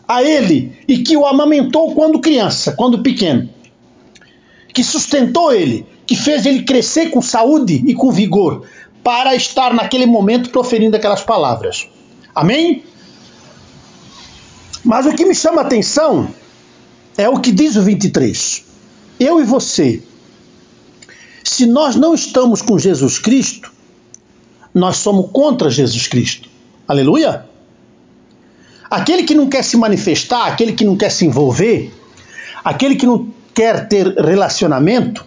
Speaker 22: a ele e que o amamentou quando criança, quando pequeno. Que sustentou ele, que fez ele crescer com saúde e com vigor, para estar naquele momento proferindo aquelas palavras. Amém? Mas o que me chama a atenção é o que diz o 23. Eu e você se nós não estamos com Jesus Cristo, nós somos contra Jesus Cristo. Aleluia? Aquele que não quer se manifestar, aquele que não quer se envolver, aquele que não quer ter relacionamento,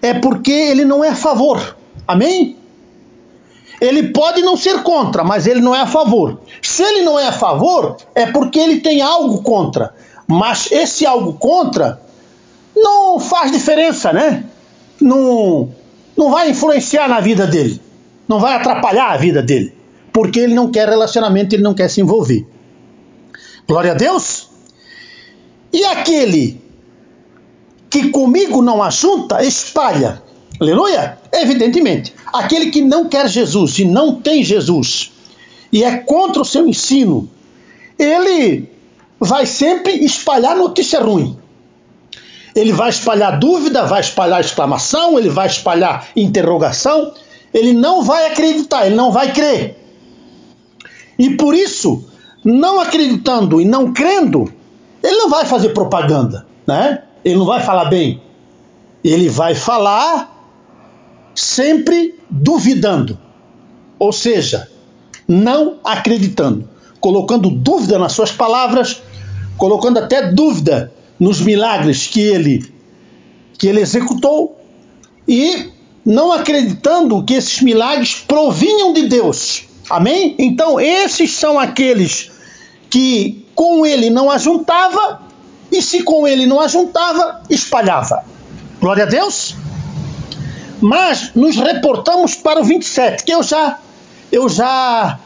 Speaker 22: é porque ele não é a favor. Amém? Ele pode não ser contra, mas ele não é a favor. Se ele não é a favor, é porque ele tem algo contra. Mas esse algo contra não faz diferença, né? Não, não vai influenciar na vida dele. Não vai atrapalhar a vida dele. Porque ele não quer relacionamento, ele não quer se envolver. Glória a Deus. E aquele que comigo não ajunta, espalha. Aleluia? Evidentemente. Aquele que não quer Jesus e não tem Jesus e é contra o seu ensino, ele vai sempre espalhar notícia ruim. Ele vai espalhar dúvida, vai espalhar exclamação, ele vai espalhar interrogação. Ele não vai acreditar, ele não vai crer. E por isso, não acreditando e não crendo, ele não vai fazer propaganda, né? Ele não vai falar bem. Ele vai falar sempre duvidando. Ou seja, não acreditando, colocando dúvida nas suas palavras, colocando até dúvida nos milagres que ele que ele executou e não acreditando que esses milagres provinham de Deus. Amém? Então, esses são aqueles que com ele não ajuntava e se com ele não ajuntava, espalhava. Glória a Deus. Mas nos reportamos para o 27, que eu já eu já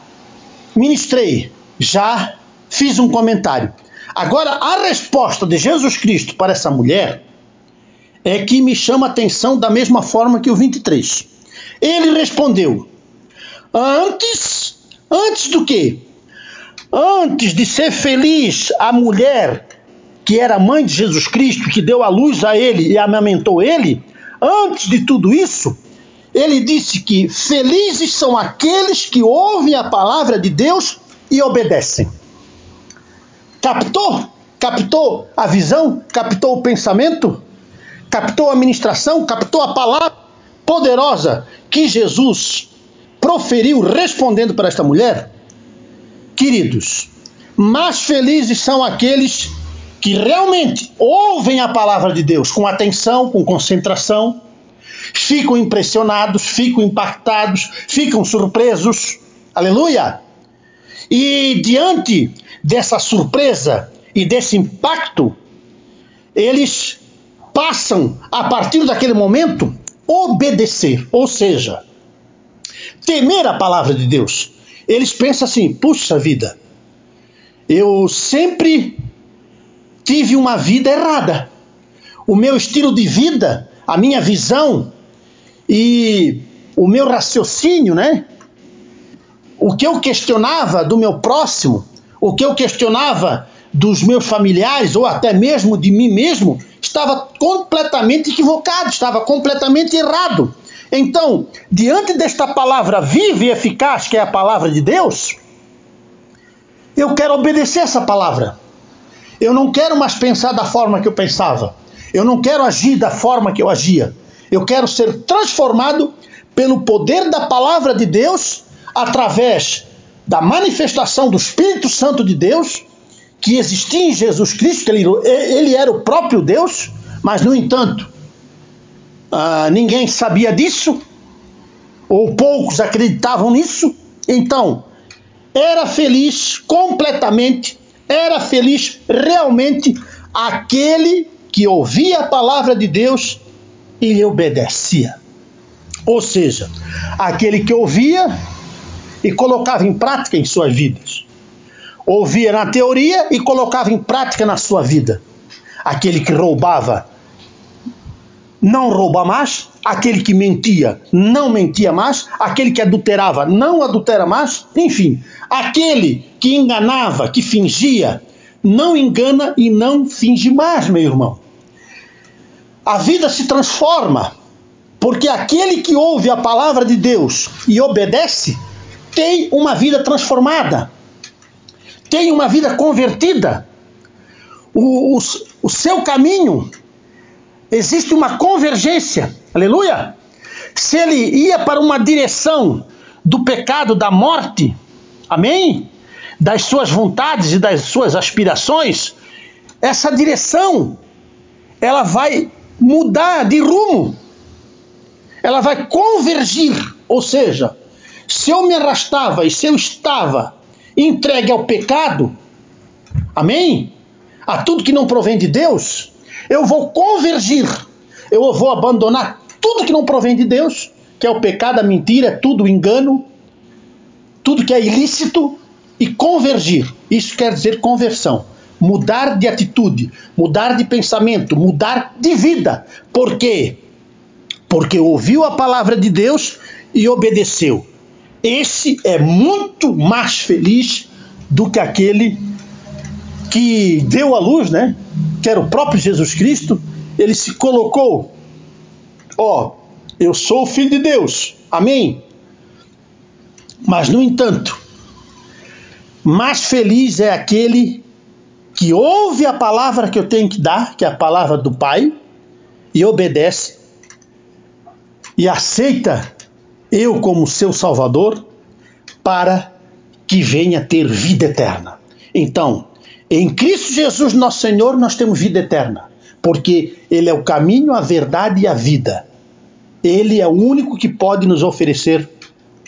Speaker 22: ministrei, já fiz um comentário. Agora, a resposta de Jesus Cristo para essa mulher é que me chama a atenção da mesma forma que o 23. Ele respondeu: Antes, antes do que? Antes de ser feliz a mulher que era mãe de Jesus Cristo, que deu a luz a ele e amamentou ele, antes de tudo isso, ele disse que felizes são aqueles que ouvem a palavra de Deus e obedecem. Captou? Captou a visão? Captou o pensamento? Captou a ministração? Captou a palavra poderosa que Jesus proferiu respondendo para esta mulher? Queridos, mais felizes são aqueles que realmente ouvem a palavra de Deus com atenção, com concentração, ficam impressionados, ficam impactados, ficam surpresos. Aleluia! E diante dessa surpresa e desse impacto, eles passam, a partir daquele momento, obedecer, ou seja, temer a palavra de Deus. Eles pensam assim: puxa vida, eu sempre tive uma vida errada. O meu estilo de vida, a minha visão e o meu raciocínio, né? O que eu questionava do meu próximo, o que eu questionava dos meus familiares ou até mesmo de mim mesmo, estava completamente equivocado, estava completamente errado. Então, diante desta palavra viva e eficaz, que é a palavra de Deus, eu quero obedecer essa palavra. Eu não quero mais pensar da forma que eu pensava. Eu não quero agir da forma que eu agia. Eu quero ser transformado pelo poder da palavra de Deus através da manifestação do Espírito Santo de Deus que existia em Jesus Cristo, ele, ele era o próprio Deus, mas no entanto, ah, ninguém sabia disso, ou poucos acreditavam nisso, então era feliz completamente, era feliz realmente aquele que ouvia a palavra de Deus e lhe obedecia. Ou seja, aquele que ouvia e colocava em prática em suas vidas. Ouvia na teoria e colocava em prática na sua vida. Aquele que roubava não rouba mais, aquele que mentia não mentia mais, aquele que adulterava não adultera mais, enfim, aquele que enganava, que fingia, não engana e não finge mais, meu irmão. A vida se transforma, porque aquele que ouve a palavra de Deus e obedece tem uma vida transformada, tem uma vida convertida. O, o, o seu caminho existe uma convergência. Aleluia! Se ele ia para uma direção do pecado, da morte, amém? Das suas vontades e das suas aspirações, essa direção ela vai mudar de rumo. Ela vai convergir, ou seja, se eu me arrastava e se eu estava entregue ao pecado, amém? A tudo que não provém de Deus, eu vou convergir, eu vou abandonar tudo que não provém de Deus, que é o pecado, a mentira, tudo o engano, tudo que é ilícito, e convergir. Isso quer dizer conversão. Mudar de atitude, mudar de pensamento, mudar de vida. Por quê? Porque ouviu a palavra de Deus e obedeceu. Esse é muito mais feliz do que aquele que deu a luz, né? Que era o próprio Jesus Cristo. Ele se colocou, ó, eu sou o filho de Deus. Amém? Mas, no entanto, mais feliz é aquele que ouve a palavra que eu tenho que dar, que é a palavra do Pai, e obedece, e aceita eu como seu Salvador, para que venha ter vida eterna. Então, em Cristo Jesus, nosso Senhor, nós temos vida eterna, porque Ele é o caminho, a verdade e a vida. Ele é o único que pode nos oferecer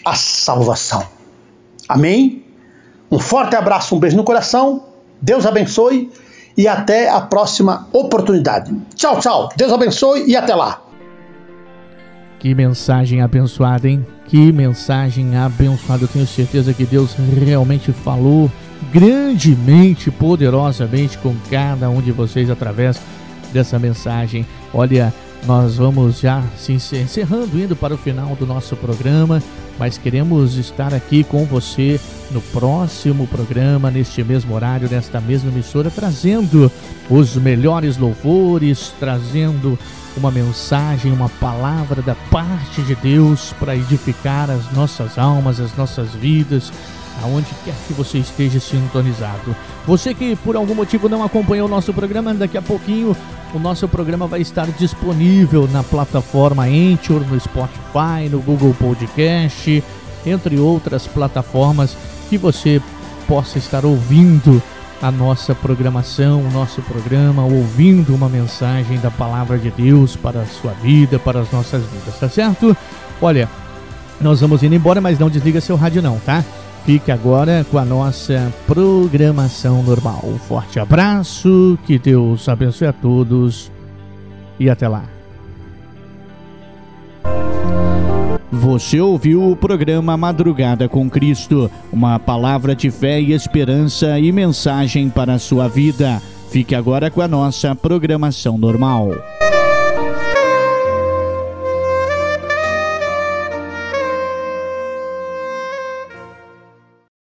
Speaker 22: a salvação. Amém? Um forte abraço, um beijo no coração. Deus abençoe e até a próxima oportunidade. Tchau, tchau. Deus abençoe e até lá.
Speaker 1: Que mensagem abençoada, hein? Que mensagem abençoada. Eu tenho certeza que Deus realmente falou grandemente, poderosamente com cada um de vocês através dessa mensagem. Olha, nós vamos já se encerrando, indo para o final do nosso programa, mas queremos estar aqui com você no próximo programa, neste mesmo horário, nesta mesma emissora, trazendo os melhores louvores, trazendo uma mensagem, uma palavra da parte de Deus para edificar as nossas almas, as nossas vidas, aonde quer que você esteja sintonizado. Você que por algum motivo não acompanhou o nosso programa, daqui a pouquinho o nosso programa vai estar disponível na plataforma Anchor, no Spotify, no Google Podcast, entre outras plataformas que você possa estar ouvindo a nossa programação, o nosso programa, ouvindo uma mensagem da palavra de Deus para a sua vida, para as nossas vidas, tá certo? Olha, nós vamos indo embora, mas não desliga seu rádio não, tá? Fique agora com a nossa programação normal. Um forte abraço, que Deus abençoe a todos e até lá. Você ouviu o programa Madrugada com Cristo, uma palavra de fé e esperança e mensagem para a sua vida. Fique agora com a nossa programação normal.